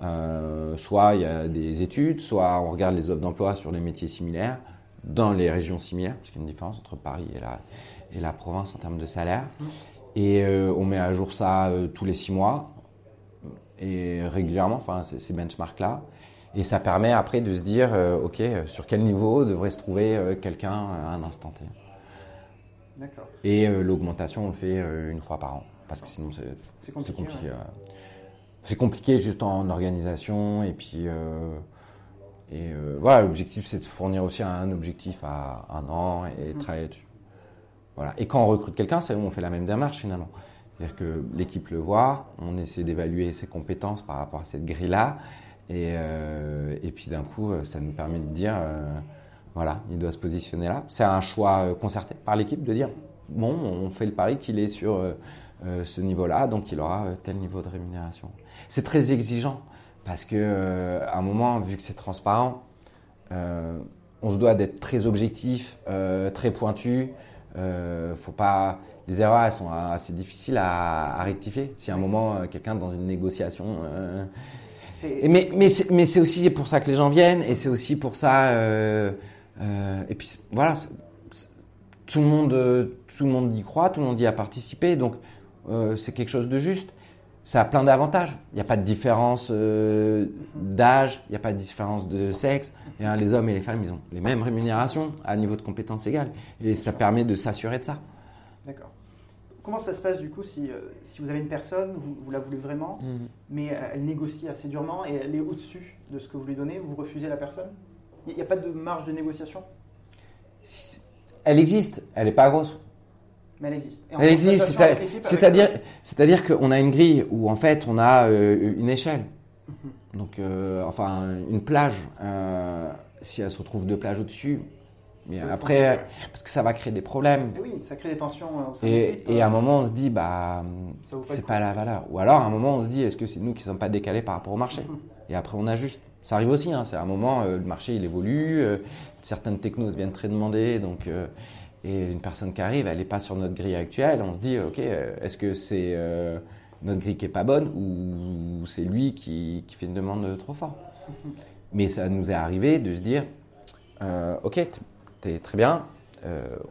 Euh, soit il y a des études, soit on regarde les offres d'emploi sur les métiers similaires, dans les régions similaires, parce qu'il y a une différence entre Paris et la, et la province en termes de salaire. Et euh, on met à jour ça tous les six mois, et régulièrement, enfin, ces benchmarks-là. Et ça permet après de se dire, OK, sur quel niveau devrait se trouver quelqu'un à un instant T. D'accord. Et l'augmentation, on le fait une fois par an parce que sinon c'est compliqué. C'est compliqué, juste en organisation et puis euh, et euh, voilà l'objectif c'est de fournir aussi un objectif à un an et mm. travailler dessus. Voilà. Et quand on recrute quelqu'un, c'est où on fait la même démarche finalement. C'est-à-dire que l'équipe le voit, on essaie d'évaluer ses compétences par rapport à cette grille-là, et, euh, et puis d'un coup, ça nous permet de dire, voilà, il doit se positionner là. C'est un choix concerté par l'équipe de dire, bon, on fait le pari qu'il est sur ce niveau-là, donc il aura euh, tel niveau de rémunération. C'est très exigeant parce que euh, à un moment, vu que c'est transparent, on se doit d'être très objectif, très pointu. faut pas les erreurs elles sont assez difficiles à, rectifier. Si à un moment quelqu'un dans une négociation mais mais c'est aussi pour ça que les gens viennent et c'est aussi pour ça et puis voilà tout le monde tout le monde y croit, tout le monde y a participé donc euh, c'est quelque chose de juste. Ça a plein d'avantages. Il n'y a pas de différence euh, d'âge, il n'y a pas de différence de sexe. les hommes et les femmes, ils ont les mêmes rémunérations à niveau de compétences égales. Et ça permet de s'assurer de ça. D'accord. Comment ça se passe du coup si, euh, si vous avez une personne, vous, la voulez vraiment, mhm. mais elle négocie assez durement et elle est au-dessus de ce que vous lui donnez, vous refusez la personne? Il n'y a pas de marge de négociation? Elle existe, elle n'est pas grosse. Mais elle existe. elle existe, c'est-à-dire, c'est-à-dire qu'on a une grille où en fait on a euh, une échelle. Mhm. Donc, euh, enfin, une plage. Euh, si elle se retrouve deux plages au-dessus, mais après, parce que ça va créer des problèmes. Et oui, ça crée des tensions. et, et, à un moment, on se dit, bah, c'est pas, la valeur. Ou alors, à un moment, on se dit, est-ce que c'est nous qui sommes pas décalés par rapport au marché mhm. Et après, on ajuste. Ça arrive aussi. Hein, c'est à un moment, le marché il évolue, certaines technos deviennent très demandées, donc et une personne qui arrive, elle n'est pas sur notre grille actuelle. On se dit, ok, euh, est-ce que c'est euh, notre grille qui est pas bonne ou c'est lui qui, qui, fait une demande trop fort Mais ça nous est arrivé de se dire, euh, ok, tu es très bien,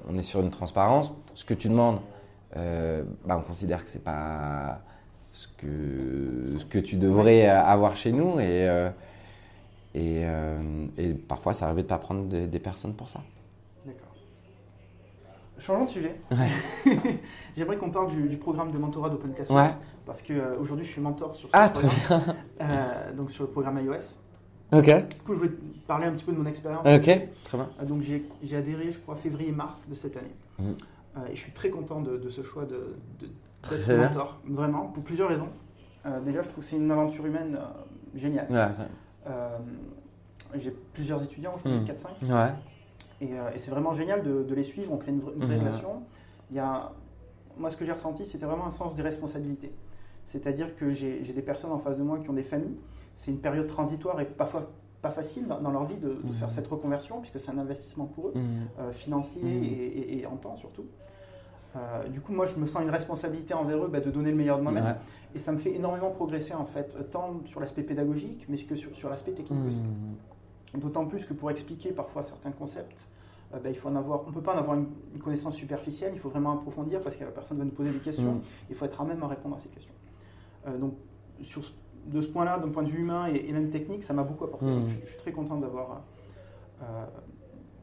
on est sur une transparence. Ce que tu demandes, bah, on considère que c'est pas ce que, ce que tu devrais avoir chez nous et, et, et parfois ça arrive de pas prendre des personnes pour ça. Changeons de sujet. J'aimerais qu'on parle du, programme de mentorat d'Open Classroom. Parce qu'aujourd'hui, je suis mentor sur ce ah, programme. Euh, donc sur le programme iOS. Ok. Du coup, je vais parler un petit peu de mon expérience. Ok, très bien. Euh, donc j'ai adhéré, je crois, février-mars de cette année. Mm. Euh, et je suis très content de, ce choix de, d'être mentor. Vraiment, pour plusieurs raisons. déjà, je trouve que c'est une aventure humaine géniale. j'ai plusieurs étudiants, je crois, 4-5. Ouais. Euh, et, c'est vraiment génial de, les suivre, on crée une, vraie mhm. relation. Il y a, moi, ce que j'ai ressenti, c'était vraiment un sens de responsabilité. C'est-à-dire que j'ai des personnes en face de moi qui ont des familles. C'est une période transitoire et parfois pas facile dans, leur vie de, faire mhm. cette reconversion, puisque c'est un investissement pour eux, mhm. euh, financier et, en temps surtout. Euh, du coup, moi, je me sens une responsabilité envers eux bah, de donner le meilleur de moi-même. Et ça me fait énormément progresser, en fait, tant sur l'aspect pédagogique, mais que sur, sur l'aspect technique aussi. D'autant plus que pour expliquer parfois certains concepts, euh, ben, il faut en avoir, on ne peut pas en avoir une, connaissance superficielle, il faut vraiment approfondir parce que la personne va nous poser des questions, mm. il faut être à même à répondre à ces questions. Euh, donc, sur, de ce point-là, d'un point de vue humain et, même technique, ça m'a beaucoup apporté. Mm. je, suis très content d'avoir euh,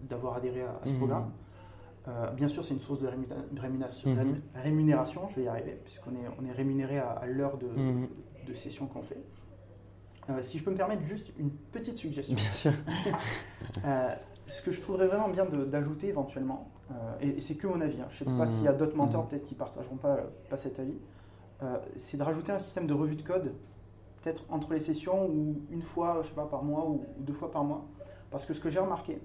d'avoir adhéré à, ce mm. programme. bien sûr, c'est une source de rémunération, mm-hmm. rémunération, je vais y arriver, puisqu'on est, on est rémunéré à, l'heure de, de, session qu'on fait. si je peux me permettre juste une petite suggestion. Bien sûr. ce que je trouverais vraiment bien d'ajouter éventuellement, euh, et, c'est que mon avis, hein, je ne sais pas mmh. s'il y a d'autres mentors mmh. peut-être qui ne partageront pas, pas cet avis, euh, c'est de rajouter un système de revue de code peut-être entre les sessions ou une fois, je sais pas, par mois ou, deux fois par mois. Parce que ce que j'ai remarqué,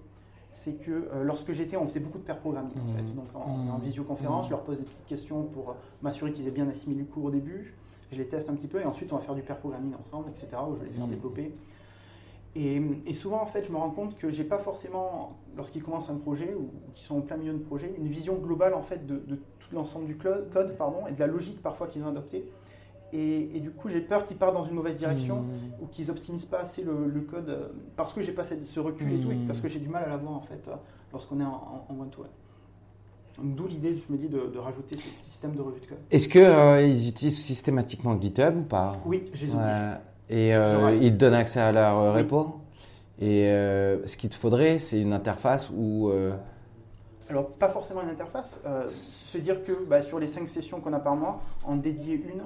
c'est que euh, lorsque j'étais, on faisait beaucoup de pair programming en fait. Mmh. Donc en, mmh. visioconférence, je leur pose des petites questions pour m'assurer qu'ils aient bien assimilé le cours au début. Je les teste un petit peu et ensuite on va faire du pair programming ensemble, etc. Où je vais les faire développer. Et, souvent, en fait, je me rends compte que j'ai pas forcément, lorsqu'ils commencent un projet ou qu'ils sont en plein milieu de projet, une vision globale en fait de, tout l'ensemble du code, pardon, et de la logique parfois qu'ils ont adoptée. Et, du coup, j'ai peur qu'ils partent dans une mauvaise direction mmh. ou qu'ils optimisent pas assez le, code euh, parce que j'ai pas ce recul et tout, et parce que j'ai du mal à l'avoir en fait euh, lorsqu'on est en one-to-one. D'où l'idée, je me dis, de, rajouter ce petit système de revue de code. Est-ce qu'ils euh, utilisent systématiquement GitHub ou pas? Oui, je les et euh, ils te donnent accès à leur euh, repo. Et euh, ce qu'il te faudrait, c'est une interface ou. Alors, pas forcément une interface. c'est dire que bah, sur les cinq sessions qu'on a par mois, en dédier une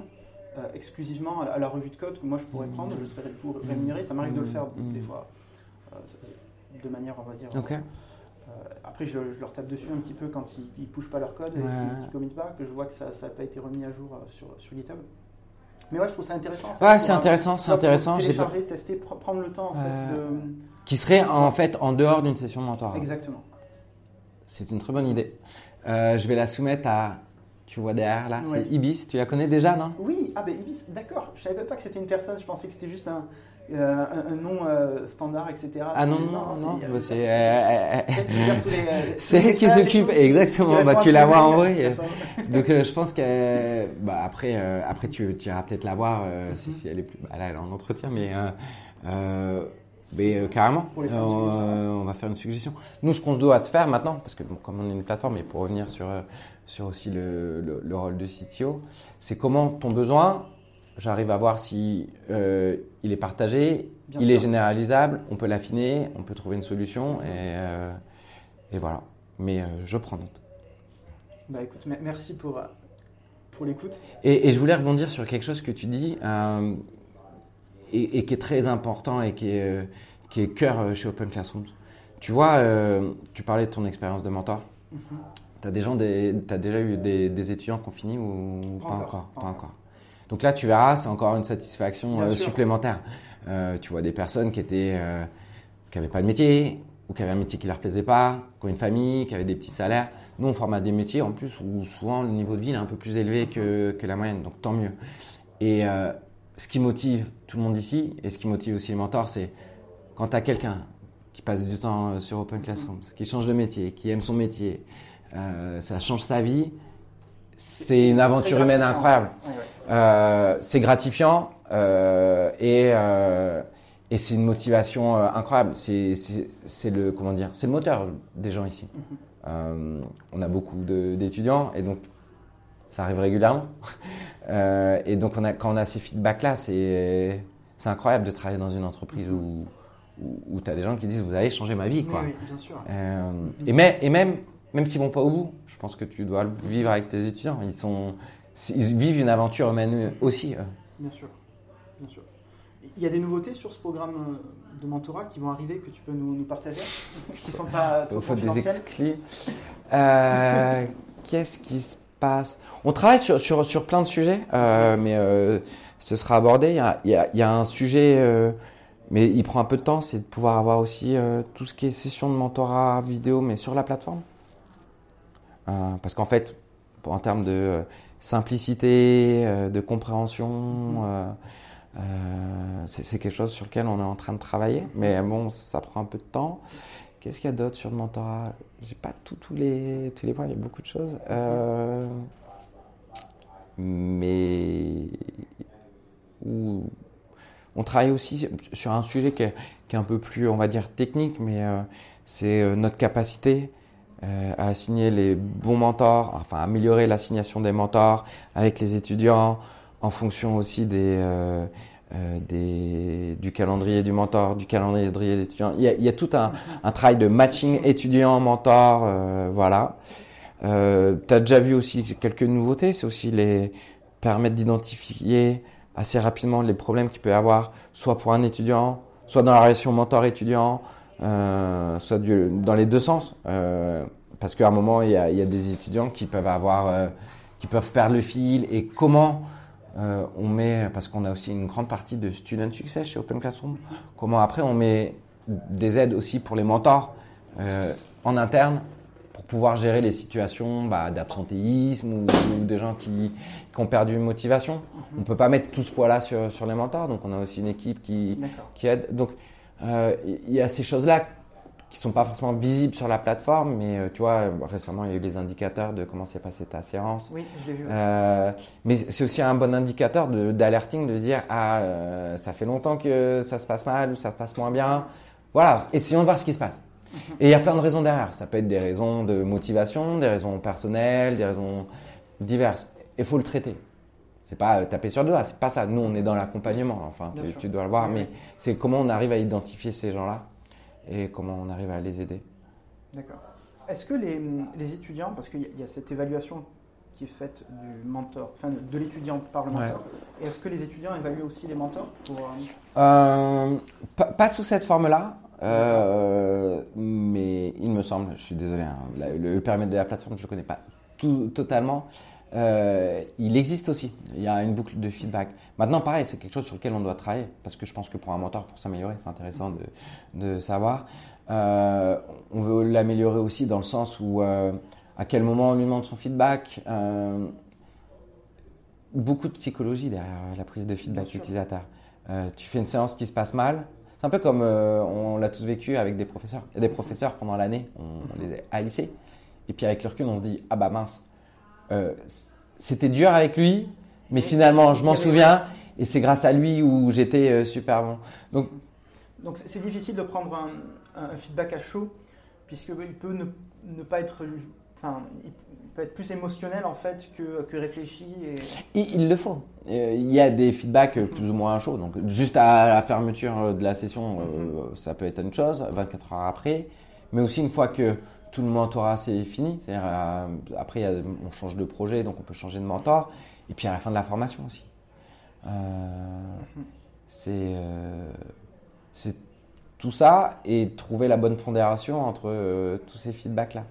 exclusivement à la, revue de code que moi je pourrais prendre, je serais coup rémunéré. Ça m'arrive de le faire des fois de manière, on va dire. après, je, leur tape dessus un petit peu quand ils ne pushent pas leur code et qu'ils ne committent pas, que je vois que ça n'a pas été remis à jour sur, sur GitHub. Mais ouais, je trouve ça intéressant. ouais, c'est intéressant, c'est intéressant. Télécharger, tester, prendre le temps en fait de... Qui serait en fait en dehors d'une session de mentorat. Exactement. C'est une très bonne idée. Euh, je vais la soumettre à. Tu vois derrière là, c'est Ibis. Tu la connais déjà, non? Oui, ah ben Ibis, d'accord. Je savais pas que c'était une personne. Je pensais que c'était juste un, euh, un, nom euh, standard, etc. Ah non, non, non, c'est elle qui s'occupe, exactement, bah, tu la vois en vrai. Donc euh, je pense que bah, après, après tu, tu iras peut-être la voir si, si, elle est plus. Bah, là, elle est en entretien, mais. mais carrément, on va faire une suggestion. Nous, ce qu'on doit te faire maintenant, parce que comme on est une plateforme, et pour revenir sur, sur aussi le, le, le rôle de CTO, c'est comment ton besoin, j'arrive à voir si euh, il est partagé, il est généralisable, on peut l'affiner, on peut trouver une solution et, euh, et voilà. Mais euh, je prends note. Bah écoute, merci pour, pour l'écoute. Et, et, je voulais rebondir sur quelque chose que tu dis et, et, qui est très important et qui est, qui est cœur chez Open Classrooms. Tu vois, tu parlais de ton expérience de mentor. Mhm. Tu as, as, déjà eu des, des, étudiants qui ont fini ou pas, encore, Pas encore. Donc là, tu verras, c'est encore une satisfaction euh, supplémentaire. Euh, tu vois des personnes qui étaient, euh, qui n'avaient pas de métier, ou qui avaient un métier qui leur plaisait pas, qui ont une famille, qui avaient des petits salaires. Nous, on forme à des métiers en plus où souvent le niveau de vie est un peu plus élevé que, que la moyenne, donc tant mieux. Et ce qui motive tout le monde ici, et ce qui motive aussi les mentors, c'est quand tu as quelqu'un qui passe du temps sur Open Classrooms, qui change de métier, qui aime son métier, ça change sa vie, c'est une aventure humaine incroyable. Euh, c'est gratifiant euh, et, euh, et c'est une motivation incroyable. C'est le comment dire, c'est le moteur des gens ici. Mm-hmm. on a beaucoup d'étudiants et donc ça arrive régulièrement. et donc on a, quand on a ces feedbacks là, c'est c'est incroyable de travailler dans une entreprise où où, tu as des gens qui disent vous avez changé ma vie quoi. Oui, bien sûr. et, mais, et même même s'ils vont pas au bout, je pense que tu dois le vivre avec tes étudiants. Ils, sont, ils vivent une aventure humaine aussi. Bien sûr, bien sûr. Il y a des nouveautés sur ce programme euh, de mentorat qui vont arriver que tu peux nous, partager, qui sont pas trop faut des exclus. Euh, Qu'est-ce qui se passe? On travaille sur, sur, sur, plein de sujets, euh, mais euh, ce sera abordé. Il y a, il y a, il y a un sujet, mais il prend un peu de temps, c'est de pouvoir avoir aussi tout ce qui est session de mentorat vidéo, mais sur la plateforme. Parce qu'en fait, en termes de simplicité, euh, de compréhension, c'est quelque chose sur lequel on est en train de travailler. Mais bon, ça prend un peu de temps. Qu'est-ce qu'il y a d'autre sur le mentorat? J'ai pas tous les, tous les points, il y a beaucoup de choses. mais on travaille aussi sur un sujet qui est, qui est, un peu plus, on va dire, technique, mais c'est notre capacité euh, à assigner les bons mentors, enfin améliorer l'assignation des mentors avec les étudiants en fonction aussi des, euh, euh, des, du calendrier du mentor, du calendrier des étudiants. Il y a, il y a tout un, un, travail de matching étudiant-mentor, voilà. Tu as déjà vu aussi quelques nouveautés, c'est aussi les permettre d'identifier assez rapidement les problèmes qu'il peut y avoir, soit pour un étudiant, soit dans la relation mentor-étudiant, soit du, dans les deux sens. Euh, parce qu'à un moment, il y, a, il y, a, des étudiants qui peuvent avoir, euh, qui peuvent perdre le fil et comment on met, parce qu'on a aussi une grande partie de student success chez Open Classroom, comment après on met des aides aussi pour les mentors en interne pour pouvoir gérer les situations bah, d'absentéisme ou, des gens qui, qui, ont perdu une motivation. On ne peut pas mettre tout ce poids-là sur, sur, les mentors, donc on a aussi une équipe qui, qui aide. Donc il y a ces choses-là qui sont pas forcément visibles sur la plateforme, mais euh, tu vois, récemment, il y a eu les indicateurs de comment s'est passée ta séance. Oui, je l'ai vu. Euh, mais c'est aussi un bon indicateur d'alerting, de, de, dire, ah, euh, ça fait longtemps que ça se passe mal ou ça se passe moins bien. Voilà, essayons de voir ce qui se passe. Mhm. Et il y a plein de raisons derrière. Ça peut être des raisons de motivation, des raisons personnelles, des raisons diverses. Il faut le traiter. C'est pas taper sur le doigt, c'est pas ça. Nous, on est dans l'accompagnement. Enfin, tu, tu, dois le voir, mais c'est comment on arrive à identifier ces gens-là et comment on arrive à les aider. D'accord. Est-ce que les, les étudiants, parce qu'il y, a cette évaluation qui est faite du mentor, enfin de, l'étudiant par le mentor, est-ce que les étudiants évaluent aussi les mentors pour, euh, euh, pas, sous cette forme-là. Euh, mais il me semble, je suis désolé, hein, le, périmètre de la plateforme, je ne connais pas tout, totalement. Il existe aussi. Il y a une boucle de feedback. Maintenant, pareil, c'est quelque chose sur lequel on doit travailler, parce que je pense que pour un mentor, pour s'améliorer, c'est intéressant de, de savoir. Euh, on veut l'améliorer aussi dans le sens où euh, à quel moment on lui demande son feedback. Euh, beaucoup de psychologie derrière la prise de feedback utilisateur. tu fais une séance qui se passe mal. C'est un peu comme on l'a tous vécu avec des professeurs. Il y a des professeurs pendant l'année, on, les a lycée. Et puis avec le recul, on se dit ah bah mince, c'était dur avec lui, mais finalement, je m'en souviens et c'est grâce à lui où j'étais euh, super bon. Donc, donc c'est difficile de prendre un, feedback à chaud puisqu'il peut ne, pas être, enfin, il peut être plus émotionnel en fait que, que réfléchi. Et... il le faut. Euh, il y a des feedbacks plus ou moins à chaud. Donc juste à la fermeture de la session, euh, mhm. ça peut être une chose, 24 heures après, mais aussi une fois que tout le mentorat c'est fini. C'est-à-dire après on change de projet, donc on peut changer de mentor. Et puis à la fin de la formation aussi. Euh, euh, c'est tout ça et trouver la bonne pondération entre euh, tous ces feedbacks-là.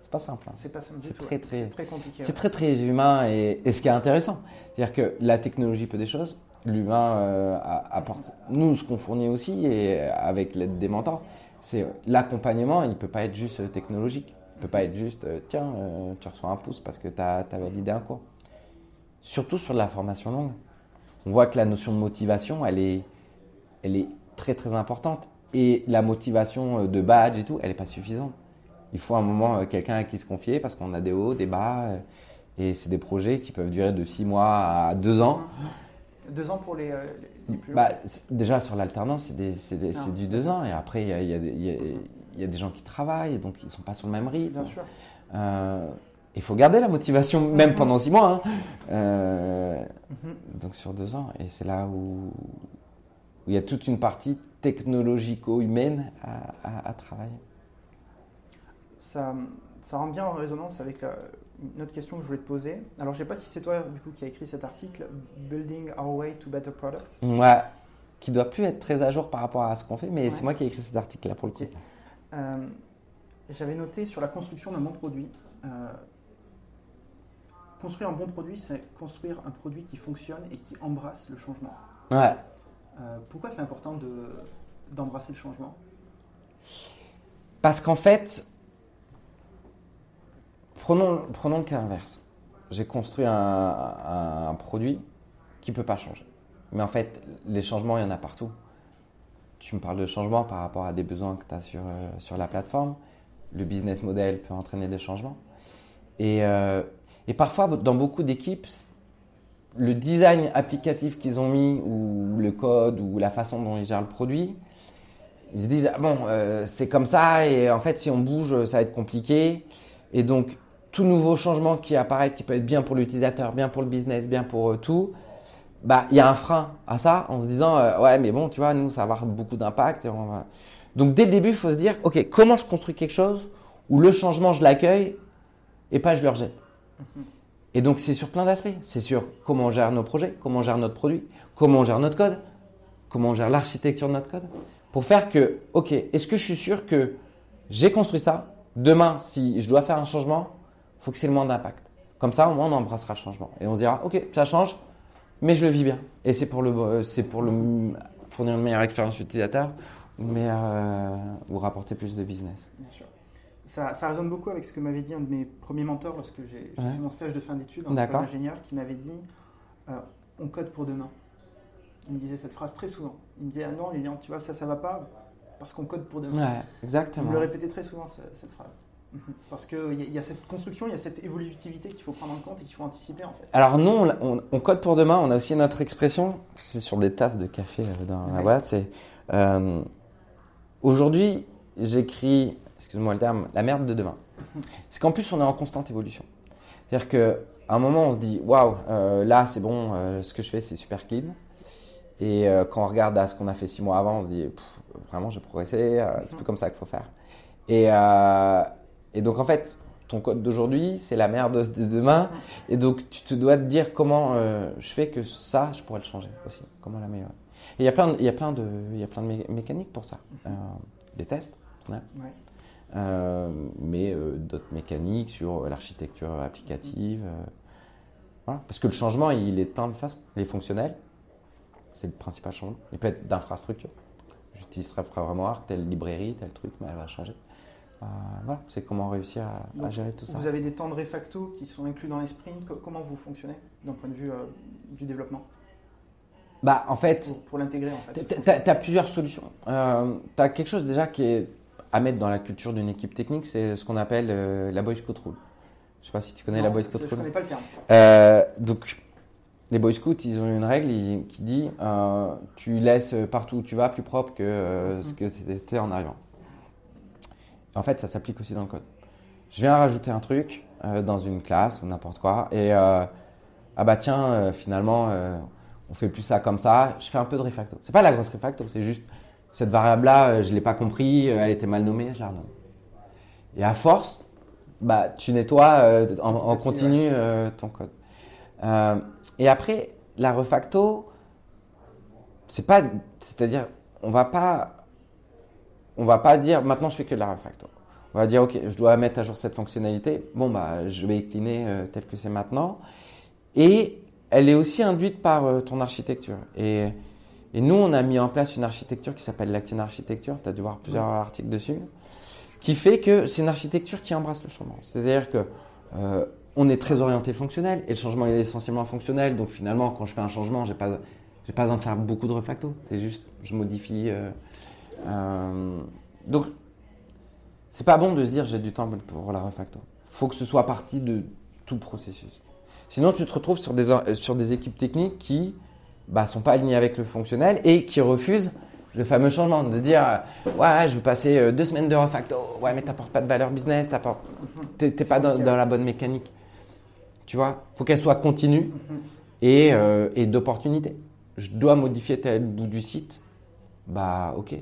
C'est pas simple. Hein. C'est pas simple. C'est très, très, très compliqué. C'est très, très humain et, ce qui est intéressant. C'est-à-dire que la technologie peut des choses, l'humain apporte. Nous, ce qu'on fournit aussi, et avec l'aide des mentors, c'est l'accompagnement, il ne peut pas être juste technologique. Il ne peut pas être juste, tiens, tu reçois un pouce parce que tu as, as, validé un cours surtout sur la formation longue. On voit que la notion de motivation, elle est, elle est très très importante. Et la motivation euh, de badge et tout, elle n'est pas suffisante. Il faut un moment euh, quelqu'un à qui se confier parce qu'on a des hauts, des bas. Euh, et c'est des projets qui peuvent durer de 6 mois à 2 ans. 2 ans pour les, plus bah, Déjà sur l'alternance, c'est du 2 ans. Et après, il y a, y, a, y a, des gens qui travaillent, donc ils ne sont pas sur le même rythme. Bien sûr. Il faut garder la motivation, même pendant six mois. Hein. Euh, mhm. Donc sur deux ans. Et c'est là où, il y a toute une partie technologico-humaine à, travailler. Ça, ça rend bien en résonance avec une autre question que je voulais te poser. Alors je ne sais pas si c'est toi du coup qui a écrit cet article, Building Our Way to Better Products. Ouais, qui doit plus être très à jour par rapport à ce qu'on fait, mais c'est moi qui ai écrit cet article là pour le coup. Euh, j'avais noté sur la construction d'un bon produit. Euh, construire un bon produit, c'est construire un produit qui fonctionne et qui embrasse le changement. Ouais. Euh, pourquoi c'est important d'embrasser le changement? Parce qu'en fait, prenons, le cas inverse. J'ai construit un, produit qui ne peut pas changer. Mais en fait, les changements, il y en a partout. Tu me parles de changement par rapport à des besoins que tu as sur, euh, sur la plateforme. Le business model peut entraîner des changements. Et euh, et parfois, dans beaucoup d'équipes, le design applicatif qu'ils ont mis, ou le code, ou la façon dont ils gèrent le produit, ils se disent ah bon, euh, c'est comme ça, et en fait, si on bouge, ça va être compliqué. Et donc, tout nouveau changement qui apparaît, qui peut être bien pour l'utilisateur, bien pour le business, bien pour euh, tout, bah, il y a un frein à ça en se disant euh, ouais, mais bon, tu vois, nous, ça va avoir beaucoup d'impact. Va... Donc, dès le début, il faut se dire ok, comment je construis quelque chose où le changement, je l'accueille et pas je le rejette? Et donc, c'est sur plein d'aspects. C'est sur comment on gère nos projets, comment on gère notre produit, comment on gère notre code, comment on gère l'architecture de notre code. Pour faire que, OK, est-ce que je suis sûr que j'ai construit ça? Demain, si je dois faire un changement, il faut que c'est le moins d'impact. Comme ça, au moins, on embrassera le changement. Et on se dira, OK, ça change, mais je le vis bien. Et c'est pour le, c'est pour le fournir une meilleure expérience utilisateur ou, meilleure, ou rapporter plus de business. Bien sûr. Ça, ça, résonne beaucoup avec ce que m'avait dit un de mes premiers mentors lorsque j'ai fait mon stage de fin d'études en école d'ingénieur, qui m'avait dit on code pour demain. Il me disait cette phrase très souvent. Il me disait ah non, tu vois ça ça va pas parce qu'on code pour demain. Ouais, exactement. Il me le répétait très souvent cette phrase. Mhm. Parce qu'il y, a cette construction, il y a cette évolutivité qu'il faut prendre en compte et qu'il faut anticiper en fait. Alors nous, on, code pour demain, on a aussi notre expression, c'est sur des tasses de café euh, dans la boîte, c'est euh, aujourd'hui j'écris, excuse-moi le terme, la merde de demain. Mhm. C'est qu'en plus on est en constante évolution. C'est-à-dire qu'à un moment on se dit, waouh, euh, là c'est bon, ce que je fais c'est super clean. Et quand on regarde à ce qu'on a fait six mois avant, on se dit, vraiment j'ai progressé, c'est plus comme ça qu'il faut faire. Et, et donc en fait, ton code d'aujourd'hui, c'est la merde de demain. Et donc tu te dois te dire comment euh, je fais que ça, je pourrais le changer aussi, comment l'améliorer. Et il y a plein de, il y a plein de, il y a plein de mécaniques pour ça. Euh, des tests, euh, mais d'autres mécaniques sur l'architecture applicative. Voilà. Parce que le changement, il est de plein de façons. Il est fonctionnel, c'est le principal changement. Il peut être d'infrastructure. J'utilise très vraiment telle librairie, tel truc, mais elle va changer. Euh, voilà, c'est comment réussir à, gérer tout ça. Vous avez des temps de refacto qui sont inclus dans les sprints. Comment vous fonctionnez d'un point de vue euh, du développement? Bah, en fait, pour, l'intégrer, en fait. Tu as, plusieurs solutions. Euh, tu as quelque chose déjà qui est à mettre dans la culture d'une équipe technique, c'est ce qu'on appelle la Boy Scout Rule. Je sais pas si tu connais la Boy Scout Rule. Je connais pas le terme. donc, les Boy Scouts, ils ont une règle qui dit tu laisses partout où tu vas plus propre que ce que c'était en arrivant. En fait, ça s'applique aussi dans le code. Je viens rajouter un truc euh, dans une classe ou n'importe quoi, et euh, ah bah tiens, euh, finalement, on fait plus ça comme ça. Je fais un peu de refacto. C'est pas la grosse refacto, c'est juste cette variable-là, je l'ai pas compris, elle était mal nommée, je la renomme. Et à force, bah tu nettoies en, continu ton code. et après, la refacto, c'est pas, c'est-à-dire, on va pas on va pas dire maintenant je fais que de la refactor. On va dire ok, je dois mettre à jour cette fonctionnalité. Bon bah je vais incliner euh, tel que c'est maintenant. Et elle est aussi induite par euh, ton architecture. Et, nous on a mis en place une architecture qui s'appelle la clean architecture. Tu as dû voir plusieurs articles dessus. Qui fait que c'est une architecture qui embrasse le changement. C'est-à-dire que euh, on est très orienté fonctionnel et le changement est essentiellement fonctionnel. Donc finalement, quand je fais un changement, j'ai pas, j'ai pas besoin de faire beaucoup de refacto. C'est juste, je modifie euh, donc, c'est pas bon de se dire j'ai du temps pour la refacto. faut que ce soit partie de tout processus. Sinon, tu te retrouves sur des, sur des équipes techniques qui bah, sont pas alignées avec le fonctionnel et qui refusent le fameux changement de dire ouais je vais passer euh, deux semaines de refacto. Ouais mais t'apportes pas de valeur business t'es pas dans, la bonne mécanique. Tu vois? Faut qu'elle soit continue et, euh, et d'opportunité je dois modifier tel bout du site. Bah ok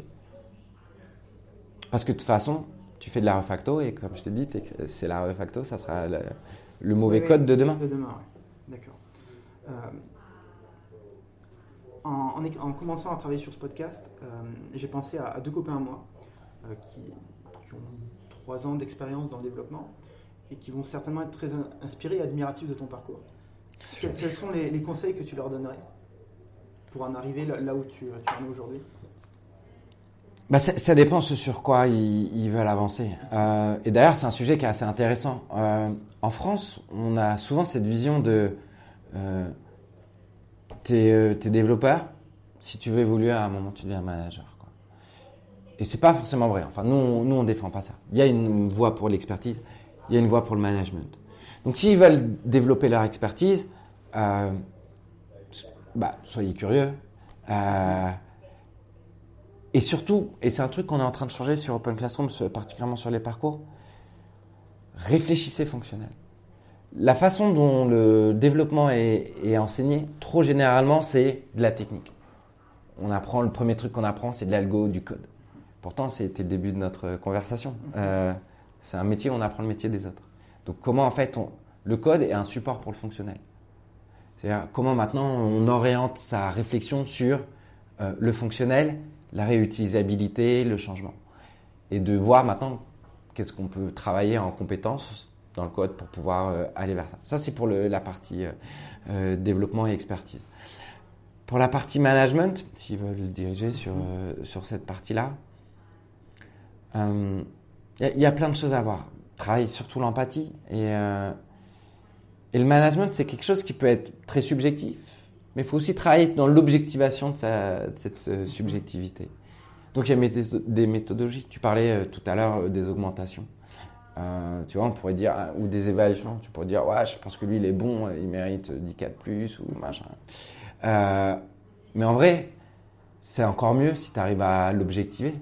parce que de toute façon, tu fais de la refacto et comme je t'ai dit, c'est la refacto, ça sera le, mauvais code de demain. De demain, oui. D'accord. Euh, en, commençant à travailler sur ce podcast, euh, j'ai pensé à, deux copains à moi euh, qui, ont trois ans d'expérience dans le développement et qui vont certainement être très inspirés et admiratifs de ton parcours. Quels, sont les, conseils que tu leur donnerais pour en arriver là, où tu, tu en es aujourd'hui? Bah, ça, dépend sur quoi ils, veulent avancer. Euh, et d'ailleurs, c'est un sujet qui est assez intéressant. Euh, en France, on a souvent cette vision de euh, t'es es développeur, si tu veux évoluer à un moment, tu deviens manager. Quoi. Et c'est pas forcément vrai. Enfin, nous, on, nous, on défend pas ça. Il y a une voie pour l'expertise, il y a une voie pour le management. Donc, s'ils veulent développer leur expertise, bah, soyez curieux. Et surtout, et c'est un truc qu'on est en train de changer sur Open Classroom, particulièrement sur les parcours, réfléchissez fonctionnel. La façon dont le développement est, enseigné, trop généralement, c'est de la technique. On apprend, le premier truc qu'on apprend, c'est de l'algo, du code. Pourtant, c'était le début de notre conversation. Euh, c'est un métier, on apprend le métier des autres. Donc, comment en fait, le code est un support pour le fonctionnel. C'est-à-dire, comment maintenant on oriente sa réflexion sur euh, le fonctionnel la réutilisabilité, le changement. Et de voir maintenant qu'est-ce qu'on peut travailler en compétences dans le code pour pouvoir euh, aller vers ça. Ça, c'est pour le, la partie euh, euh, développement et expertise. Pour la partie management, s'ils veulent se diriger sur, sur cette partie-là, il y, y, a plein de choses à voir. Travailler surtout l'empathie et, et le management, c'est quelque chose qui peut être très subjectif, mais il faut aussi travailler dans l'objectivation de, de, cette subjectivité. Donc il y a des méthodologies. Tu parlais tout à l'heure des augmentations. Euh, tu vois, on pourrait dire, ou des évaluations, tu pourrais dire, ouais, je pense que lui, il est bon, il mérite 10 4 plus, ou machin. Euh, mais en vrai, c'est encore mieux si tu arrives à l'objectiver,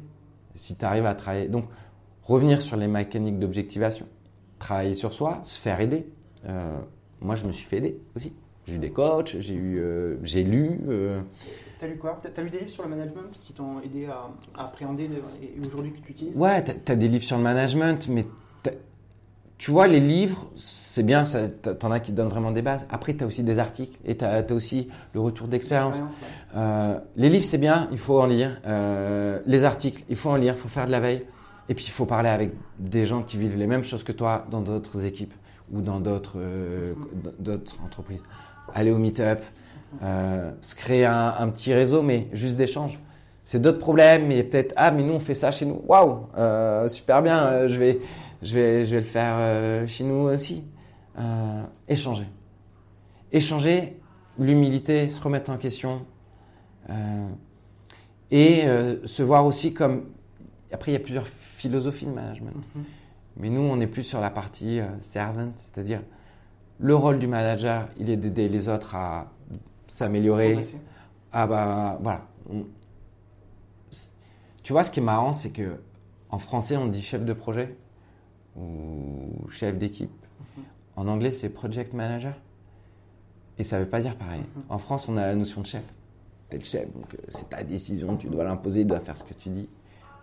si tu à travailler. Donc, revenir sur les mécaniques d'objectivation, travailler sur soi, se faire aider. Euh, moi, je me suis fait aider aussi. J'ai eu des coachs, j'ai eu, euh, j'ai lu. Euh, T'as lu quoi? T'as lu des livres sur le management qui t'ont aidé à, à appréhender et aujourd'hui que tu utilises? Ouais, t'as as des livres sur le management, mais tu vois, les livres, c'est bien, t'en as qui te donnent vraiment des bases. Après, tu as aussi des articles et tu as, aussi le retour d'expérience. Ouais. Euh, les livres, c'est bien, il faut en lire. Euh, les articles, il faut en lire, il faut faire de la veille. Et puis, il faut parler avec des gens qui vivent les mêmes choses que toi dans d'autres équipes ou dans d'autres euh, entreprises. Aller au meet-up, euh, se créer un, un, petit réseau, mais juste d'échange. C'est d'autres problèmes, mais peut-être, ah, mais nous, on fait ça chez nous. Waouh, euh, super bien, je vais je vais, je vais le faire euh, chez nous aussi. Euh, échanger. Échanger, l'humilité, se remettre en question. Euh, et euh, se voir aussi comme. Après, il y a plusieurs philosophies de management. Mm -hmm. Mais nous, on est plus sur la partie euh, servant, c'est-à-dire le rôle du manager, il est d'aider les autres à s'améliorer. Ah bah voilà. Tu vois, ce qui est marrant, c'est que en français, on dit chef de projet ou chef d'équipe. Mm -hmm. En anglais, c'est project manager. Et ça ne veut pas dire pareil. Mm -hmm. En France, on a la notion de chef. Tu es le chef, donc c'est ta décision, tu dois l'imposer, tu dois faire ce que tu dis.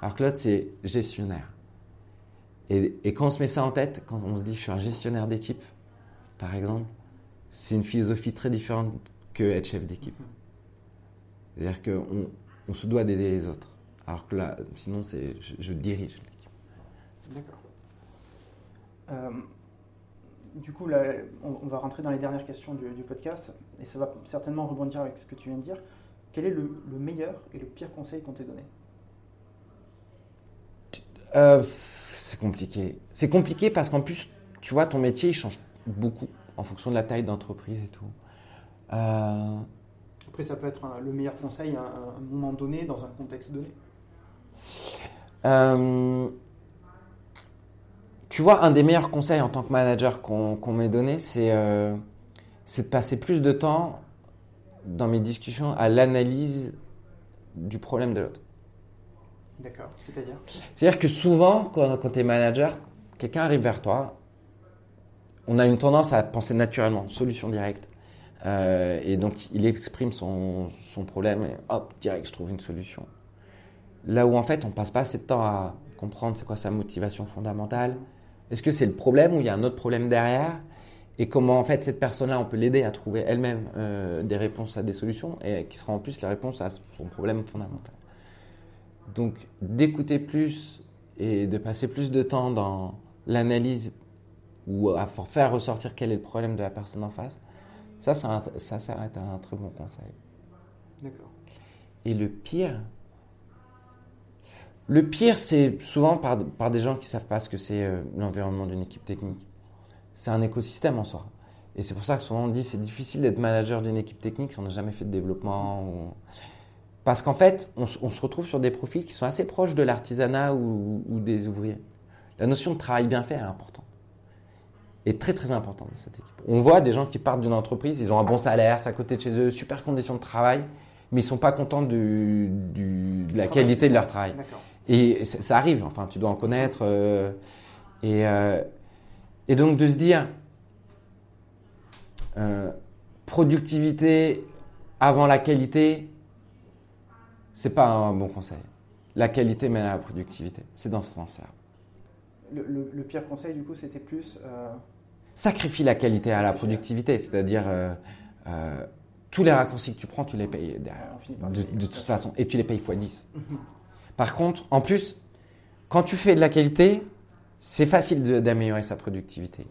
Alors que l'autre, c'est gestionnaire. Et, et, quand on se met ça en tête, quand on se dit je suis un gestionnaire d'équipe, par exemple, c'est une philosophie très différente que être chef d'équipe. C'est-à-dire qu'on on se doit d'aider les autres. Alors que là, sinon, c'est je, je dirige l'équipe. D'accord. Euh, du coup, là, on, on, va rentrer dans les dernières questions du, du, podcast et ça va certainement rebondir avec ce que tu viens de dire. Quel est le, le meilleur et le pire conseil qu'on t'ait donné? Euh, C'est compliqué. C'est compliqué parce qu'en plus, tu vois, ton métier il change beaucoup en fonction de la taille d'entreprise et tout. Euh... Après, ça peut être un, le meilleur conseil à un, moment donné, dans un contexte donné. Euh tu vois, un des meilleurs conseils en tant que manager qu'on qu m'ait donné, c'est euh, de passer plus de temps dans mes discussions à l'analyse du problème de l'autre. D'accord, c'est-à-dire? C'est-à-dire que souvent, quand, quand tu es manager, quelqu'un arrive vers toi, on a une tendance à penser naturellement, solution directe. Euh, et donc, il exprime son, son problème et hop, direct, je trouve une solution. Là où en fait, on passe pas assez de temps à comprendre c'est quoi sa motivation fondamentale, est-ce que c'est le problème ou il y a un autre problème derrière? Et comment en fait cette personne-là, on peut l'aider à trouver elle-même euh, des réponses à des solutions et qui sera en plus la réponse à son problème fondamental. Donc d'écouter plus et de passer plus de temps dans l'analyse ou à faire ressortir quel est le problème de la personne en face, ça, ça, ça, ça un très bon conseil. D'accord. Et le pire, le pire, c'est souvent par, par, des gens qui ne savent pas ce que c'est euh, l'environnement d'une équipe technique. C'est un écosystème en soi. Et c'est pour ça que souvent on dit c'est difficile d'être manager d'une équipe technique si on n'a jamais fait de développement. Ou... Parce qu'en fait, on, on, se retrouve sur des profils qui sont assez proches de l'artisanat ou, ou, des ouvriers. La notion de travail bien fait est importante. Et très très importante dans cette équipe. On voit des gens qui partent d'une entreprise, ils ont un bon salaire, c'est à côté de chez eux, super conditions de travail, mais ils ne sont pas contents du, du, de la qualité de leur travail. Et ça arrive, enfin, tu dois en connaître. Euh, et, euh, et, donc de se dire, euh, productivité avant la qualité, c'est pas un bon conseil. La qualité mène à la productivité. C'est dans ce sens-là. Le, le, le, pire conseil, du coup, c'était plus. Sacrifie la qualité à la productivité, c'est-à-dire tous les raccourcis que tu prends, tu les payes derrière, de, de, toute façon, et tu les payes x 10. Par contre, en plus, quand tu fais de la qualité, c'est facile d'améliorer sa productivité.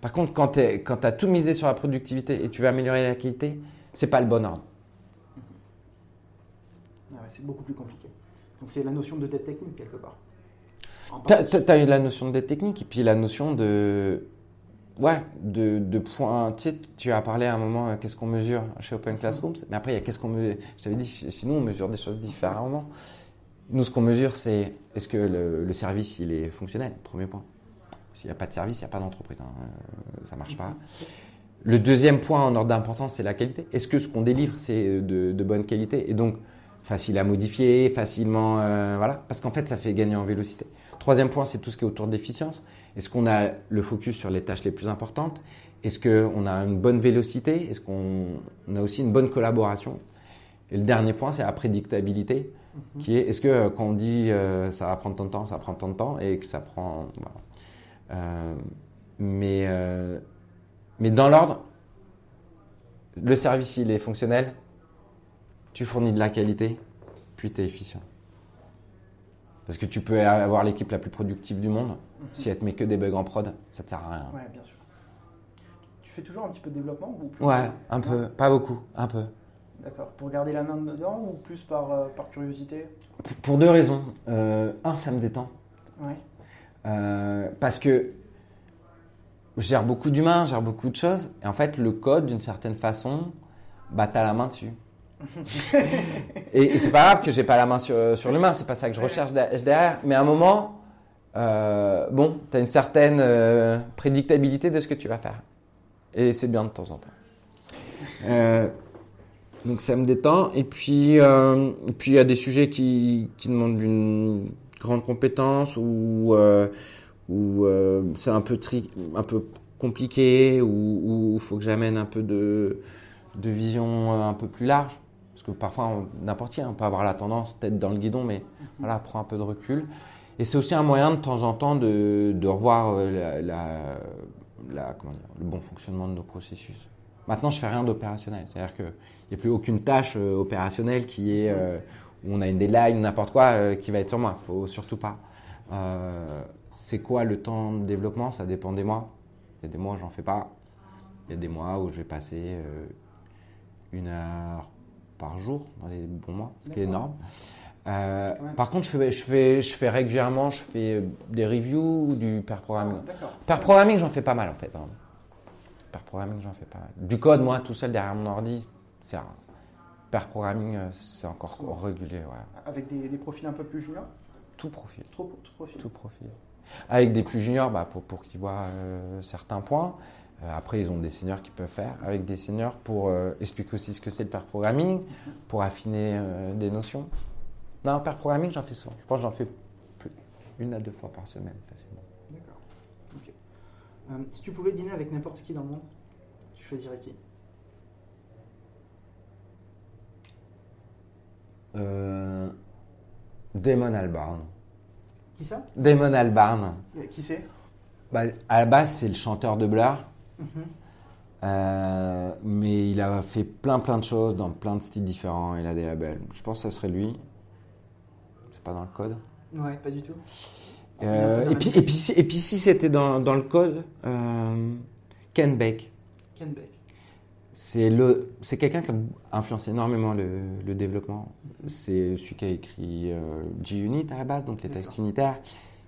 Par contre, quand tu as tout misé sur la productivité et tu veux améliorer la qualité, c'est pas le bon ordre. Ah c'est beaucoup plus compliqué. Donc c'est la notion de dette technique quelque part. Tu as, eu la notion de dette technique et puis la notion de. Ouais, de, de points. Tu sais, tu as parlé à un moment, euh, qu'est-ce qu'on mesure chez Open Classrooms Mais après, il y a qu'est-ce qu'on mesure. Je t'avais dit, chez nous, on mesure des choses différemment. Nous, ce qu'on mesure, c'est est-ce que le, service, il est fonctionnel Premier point. S'il n'y a pas de service, il n'y a pas d'entreprise. Hein. Euh, ça ne marche pas. Le deuxième point en ordre d'importance, c'est la qualité. Est-ce que ce qu'on délivre, c'est de, de, bonne qualité? Et donc, facile à modifier, facilement. Euh, voilà. Parce qu'en fait, ça fait gagner en vélocité. Troisième point, c'est tout ce qui est autour de l'efficience. Est-ce qu'on a le focus sur les tâches les plus importantes? Est-ce qu'on a une bonne vélocité? Est-ce qu'on a aussi une bonne collaboration? Et le dernier point, c'est la prédictabilité, mhm. qui est est-ce que euh, quand on dit euh, ça va prendre tant de temps, ça prend tant de temps et que ça prend. Euh, mais, mais dans l'ordre, le service, il est fonctionnel, tu fournis de la qualité, puis tu es efficient. Parce que tu peux avoir l'équipe la plus productive du monde, mhm. si elle te met que des bugs en prod, ça te sert à rien. Ouais, bien sûr. Tu fais toujours un petit peu de développement ou Ouais, un peu, pas beaucoup, un peu. D'accord. Pour garder la main dedans ou plus par, euh, par curiosité? Pour deux raisons. Euh, un, ça me détend. Ouais. Euh, parce que je gère beaucoup d'humains, je gère beaucoup de choses. Et en fait, le code, d'une certaine façon, bah, tu as la main dessus et, c'est pas grave que j'ai pas la main sur, sur l'humain, c'est pas ça que je recherche derrière. Mais à un moment, euh, bon, tu as une certaine euh, prédictabilité de ce que tu vas faire. Et c'est bien de temps en temps. Euh, donc ça me détend. Et puis, puis il y a des sujets qui, qui demandent une grande compétence ou, ou c'est un peu, tri, un peu compliqué ou il faut que j'amène un peu de, de vision un peu plus large que parfois, n'importe qui, on peut avoir la tendance, tête dans le guidon, mais voilà, prends un peu de recul. Et c'est aussi un moyen de temps en temps de, de revoir euh, la, la, comment dire, le bon fonctionnement de nos processus. Maintenant, je fais rien d'opérationnel. C'est-à-dire qu'il n'y a plus aucune tâche euh, opérationnelle qui est euh, où on a une deadline, n'importe quoi, qui va être sur moi. Il faut surtout pas. c'est quoi le temps de développement? Ça dépend des mois. Il y a des mois où j'en fais pas. Il y a des mois où je vais passer une heure par jour dans les bons mois, ce qui est énorme. Euh, par contre, je fais, je, fais, je fais régulièrement je fais des reviews du pair programming. Ah, pair programming, j'en fais pas mal en fait. Hein. Pair programming, j'en fais pas mal. Du code, moi, tout seul derrière mon ordi, c'est Pair programming, euh, c'est encore régulier. Ouais. Avec des, des, profils un peu plus juniors? Tout profil. tout profil. Tout profil. Avec des plus juniors, bah, pour, pour qu'ils voient euh, certains points. Euh, après, ils ont des seniors qui peuvent faire avec des seniors pour euh, expliquer aussi ce que c'est le pair programming, pour affiner euh, des notions. Non, pair programming, j'en fais souvent. Je pense que j'en fais une à deux fois par semaine facilement. D'accord. si tu pouvais dîner avec n'importe qui dans le monde, tu choisirais qui? Damon Albarn. Qui ça? Damon Albarn. Qui c'est? Bah, À la base, c'est le chanteur de Blur. Euh, mais il a fait plein plein de choses dans plein de styles différents. Il a des labels. Je pense que ça serait lui. C'est pas dans le code. Ouais, pas du tout. Euh, et, puis, et, puis, et puis si c'était dans, dans, le code, euh, Ken Beck. Ken Beck. C'est le, c'est quelqu'un qui a influencé énormément le, le développement. C'est celui qui a écrit JUnit à la base, donc les tests unitaires,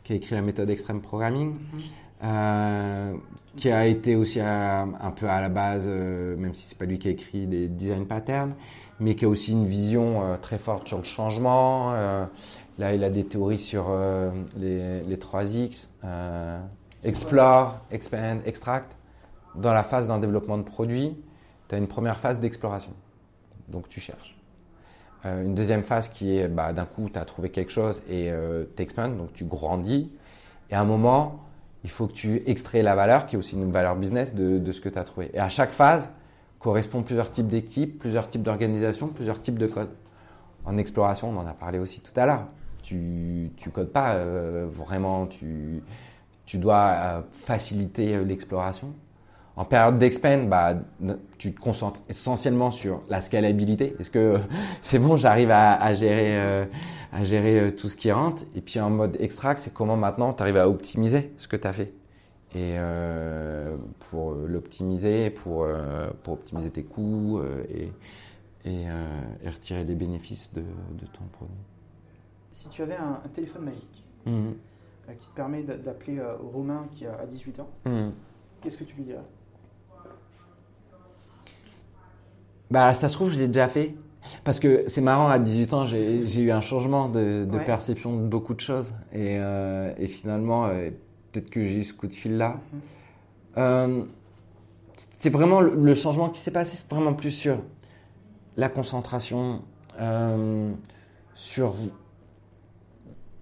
qui a écrit la méthode Extreme Programming. Mhm. Euh, qui a été aussi un peu à la base, euh, même si c'est pas lui qui a écrit les design patterns, mais qui a aussi une vision euh, très forte sur le changement. là, il a des théories sur les, les 3X, explore, expand, extract. Dans la phase d'un développement de produit, tu as une première phase d'exploration. Donc tu cherches. une deuxième phase qui est, bah, d'un coup, tu as trouvé quelque chose et tu expands, donc tu grandis. Et à un moment, il faut que tu extrais la valeur, qui est aussi une valeur business, de, ce que tu as trouvé. Et à chaque phase, correspond plusieurs types d'équipes, plusieurs types d'organisations, plusieurs types de codes. En exploration, on en a parlé aussi tout à l'heure. Tu ne codes pas euh, vraiment, tu, tu dois euh, faciliter euh, l'exploration. En période d'expand, bah, tu te concentres essentiellement sur la scalabilité. Est-ce que c'est bon, j'arrive à, gérer, euh, à gérer euh, tout ce qui rentre? Et puis en mode extract, c'est comment maintenant tu arrives à optimiser ce que tu as fait? Et euh, l'optimiser pour, pour optimiser tes coûts et, et, retirer les bénéfices de, ton produit. Si tu avais un, téléphone magique mmh. qui te permet d'appeler Romain qui a 18 ans, mmh. qu'est-ce que tu lui dirais? Bah, ça se trouve, je l'ai déjà fait. Parce que c'est marrant, à 18 ans, j'ai eu un changement de, perception de beaucoup de choses. Et, euh, finalement, euh, peut-être que j'ai eu ce coup de fil-là. Mhm. Euh, c'est vraiment le, changement qui s'est passé, c'est vraiment plus sur la concentration, sur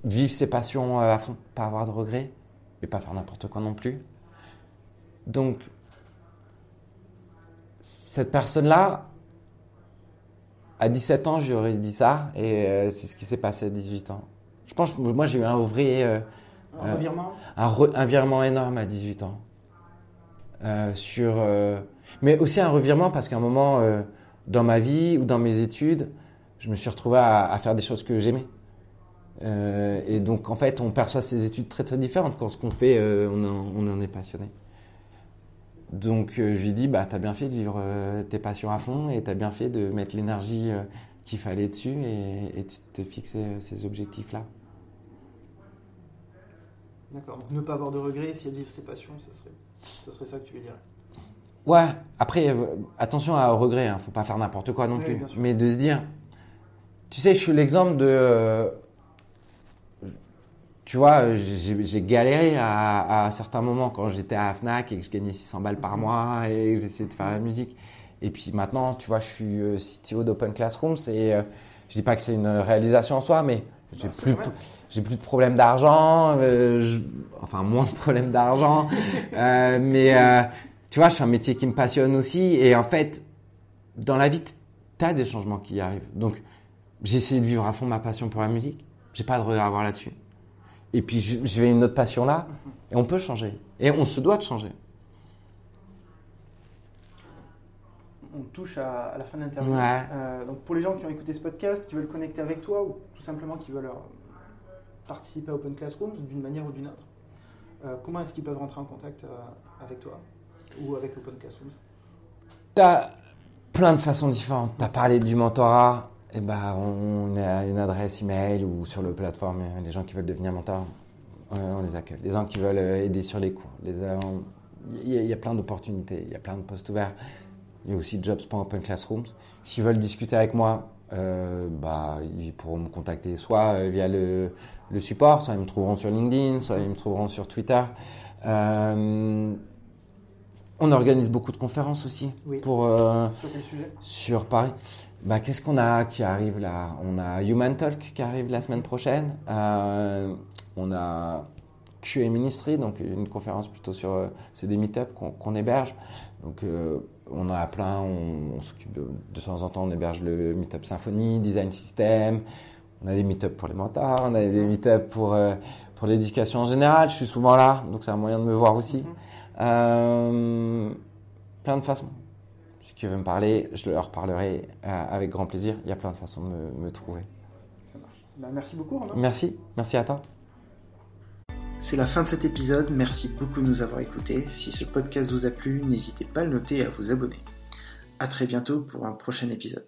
vivre ses passions à fond, pas avoir de regrets, et pas faire n'importe quoi non plus. Donc, cette personne-là, à 17 ans, j'aurais dit ça, et euh, c'est ce qui s'est passé à 18 ans. Je pense, moi, j'ai eu un ouvrier. Euh, un revirement? un, virement énorme à 18 ans. Euh, sur, mais aussi un revirement parce qu'à un moment, dans ma vie ou dans mes études, je me suis retrouvé à, faire des choses que j'aimais. et donc, en fait, on perçoit ces études très très différentes. Quand ce qu'on fait, on, on en est passionné. Donc euh, je lui dis, bah, tu as bien fait de vivre euh, tes passions à fond et tu as bien fait de mettre l'énergie euh, qu'il fallait dessus et, de te fixer ces objectifs-là. D'accord, donc ne pas avoir de regrets, essayer de vivre ses passions, ça serait, ça serait ça que tu lui dirais Ouais, après, attention à regret, hein, faut pas faire n'importe quoi non plus. Mais de se dire, tu sais, je suis l'exemple de tu vois, j'ai galéré à, certains moments quand j'étais à Fnac et que je gagnais 600 balles par mois et que j'essayais de faire la musique. Et puis maintenant, tu vois, je suis euh, CTO d'Open Classrooms et euh, je dis pas que c'est une réalisation en soi, mais j'ai plus, j'ai plus de problèmes d'argent, euh, enfin moins de problèmes d'argent. mais tu vois, je fais un métier qui me passionne aussi et en fait, dans la vie, tu as des changements qui arrivent. Donc, j'ai essayé de vivre à fond ma passion pour la musique. J'ai pas de regret à avoir là-dessus et puis je, vais une autre passion là, et on peut changer. Et on se doit de changer. On touche à, la fin de l'interview. Euh, donc pour les gens qui ont écouté ce podcast, qui veulent connecter avec toi, ou tout simplement qui veulent euh, participer à Open Classroom d'une manière ou d'une autre, euh, comment est-ce qu'ils peuvent rentrer en contact avec toi ou avec Open Classrooms? Tu as plein de façons différentes. Tu as parlé du mentorat, eh ben, on a une adresse email ou sur le plateforme, les gens qui veulent devenir mentors, on les accueille. Les gens qui veulent euh, aider sur les cours, il y, a plein d'opportunités, il y a plein de postes ouverts. Il y a aussi jobs.open classrooms. S'ils veulent discuter avec moi, euh, bah, ils pourront me contacter soit euh, via le, support, soit ils me trouveront sur LinkedIn, soit ils me trouveront sur Twitter. on organise beaucoup de conférences aussi. Pour, sur quel sujet? Sur Paris. Bah, qu'est-ce qu'on a qui arrive là? On a Human Talk qui arrive la semaine prochaine. Euh, on a QA Ministry, donc une conférence plutôt sur. Euh, c'est des meet-up qu'on héberge. Donc euh, on a plein, on, s'occupe de, de, temps en temps, on héberge le meet-up Symfony, Design System. On a des meet-up pour les mentors, on a des meet-up pour, pour l'éducation en général. Je suis souvent là, donc c'est un moyen de me voir aussi. Mm-hmm. plein de façons qui veut me parler, je leur parlerai euh, avec grand plaisir. Il y a plein de façons de me, trouver. Ça marche. Bah, merci beaucoup, Romain. Merci. Merci à toi. C'est la fin de cet épisode. Merci beaucoup de nous avoir écoutés. Si ce podcast vous a plu, n'hésitez pas à le noter et à vous abonner. À très bientôt pour un prochain épisode.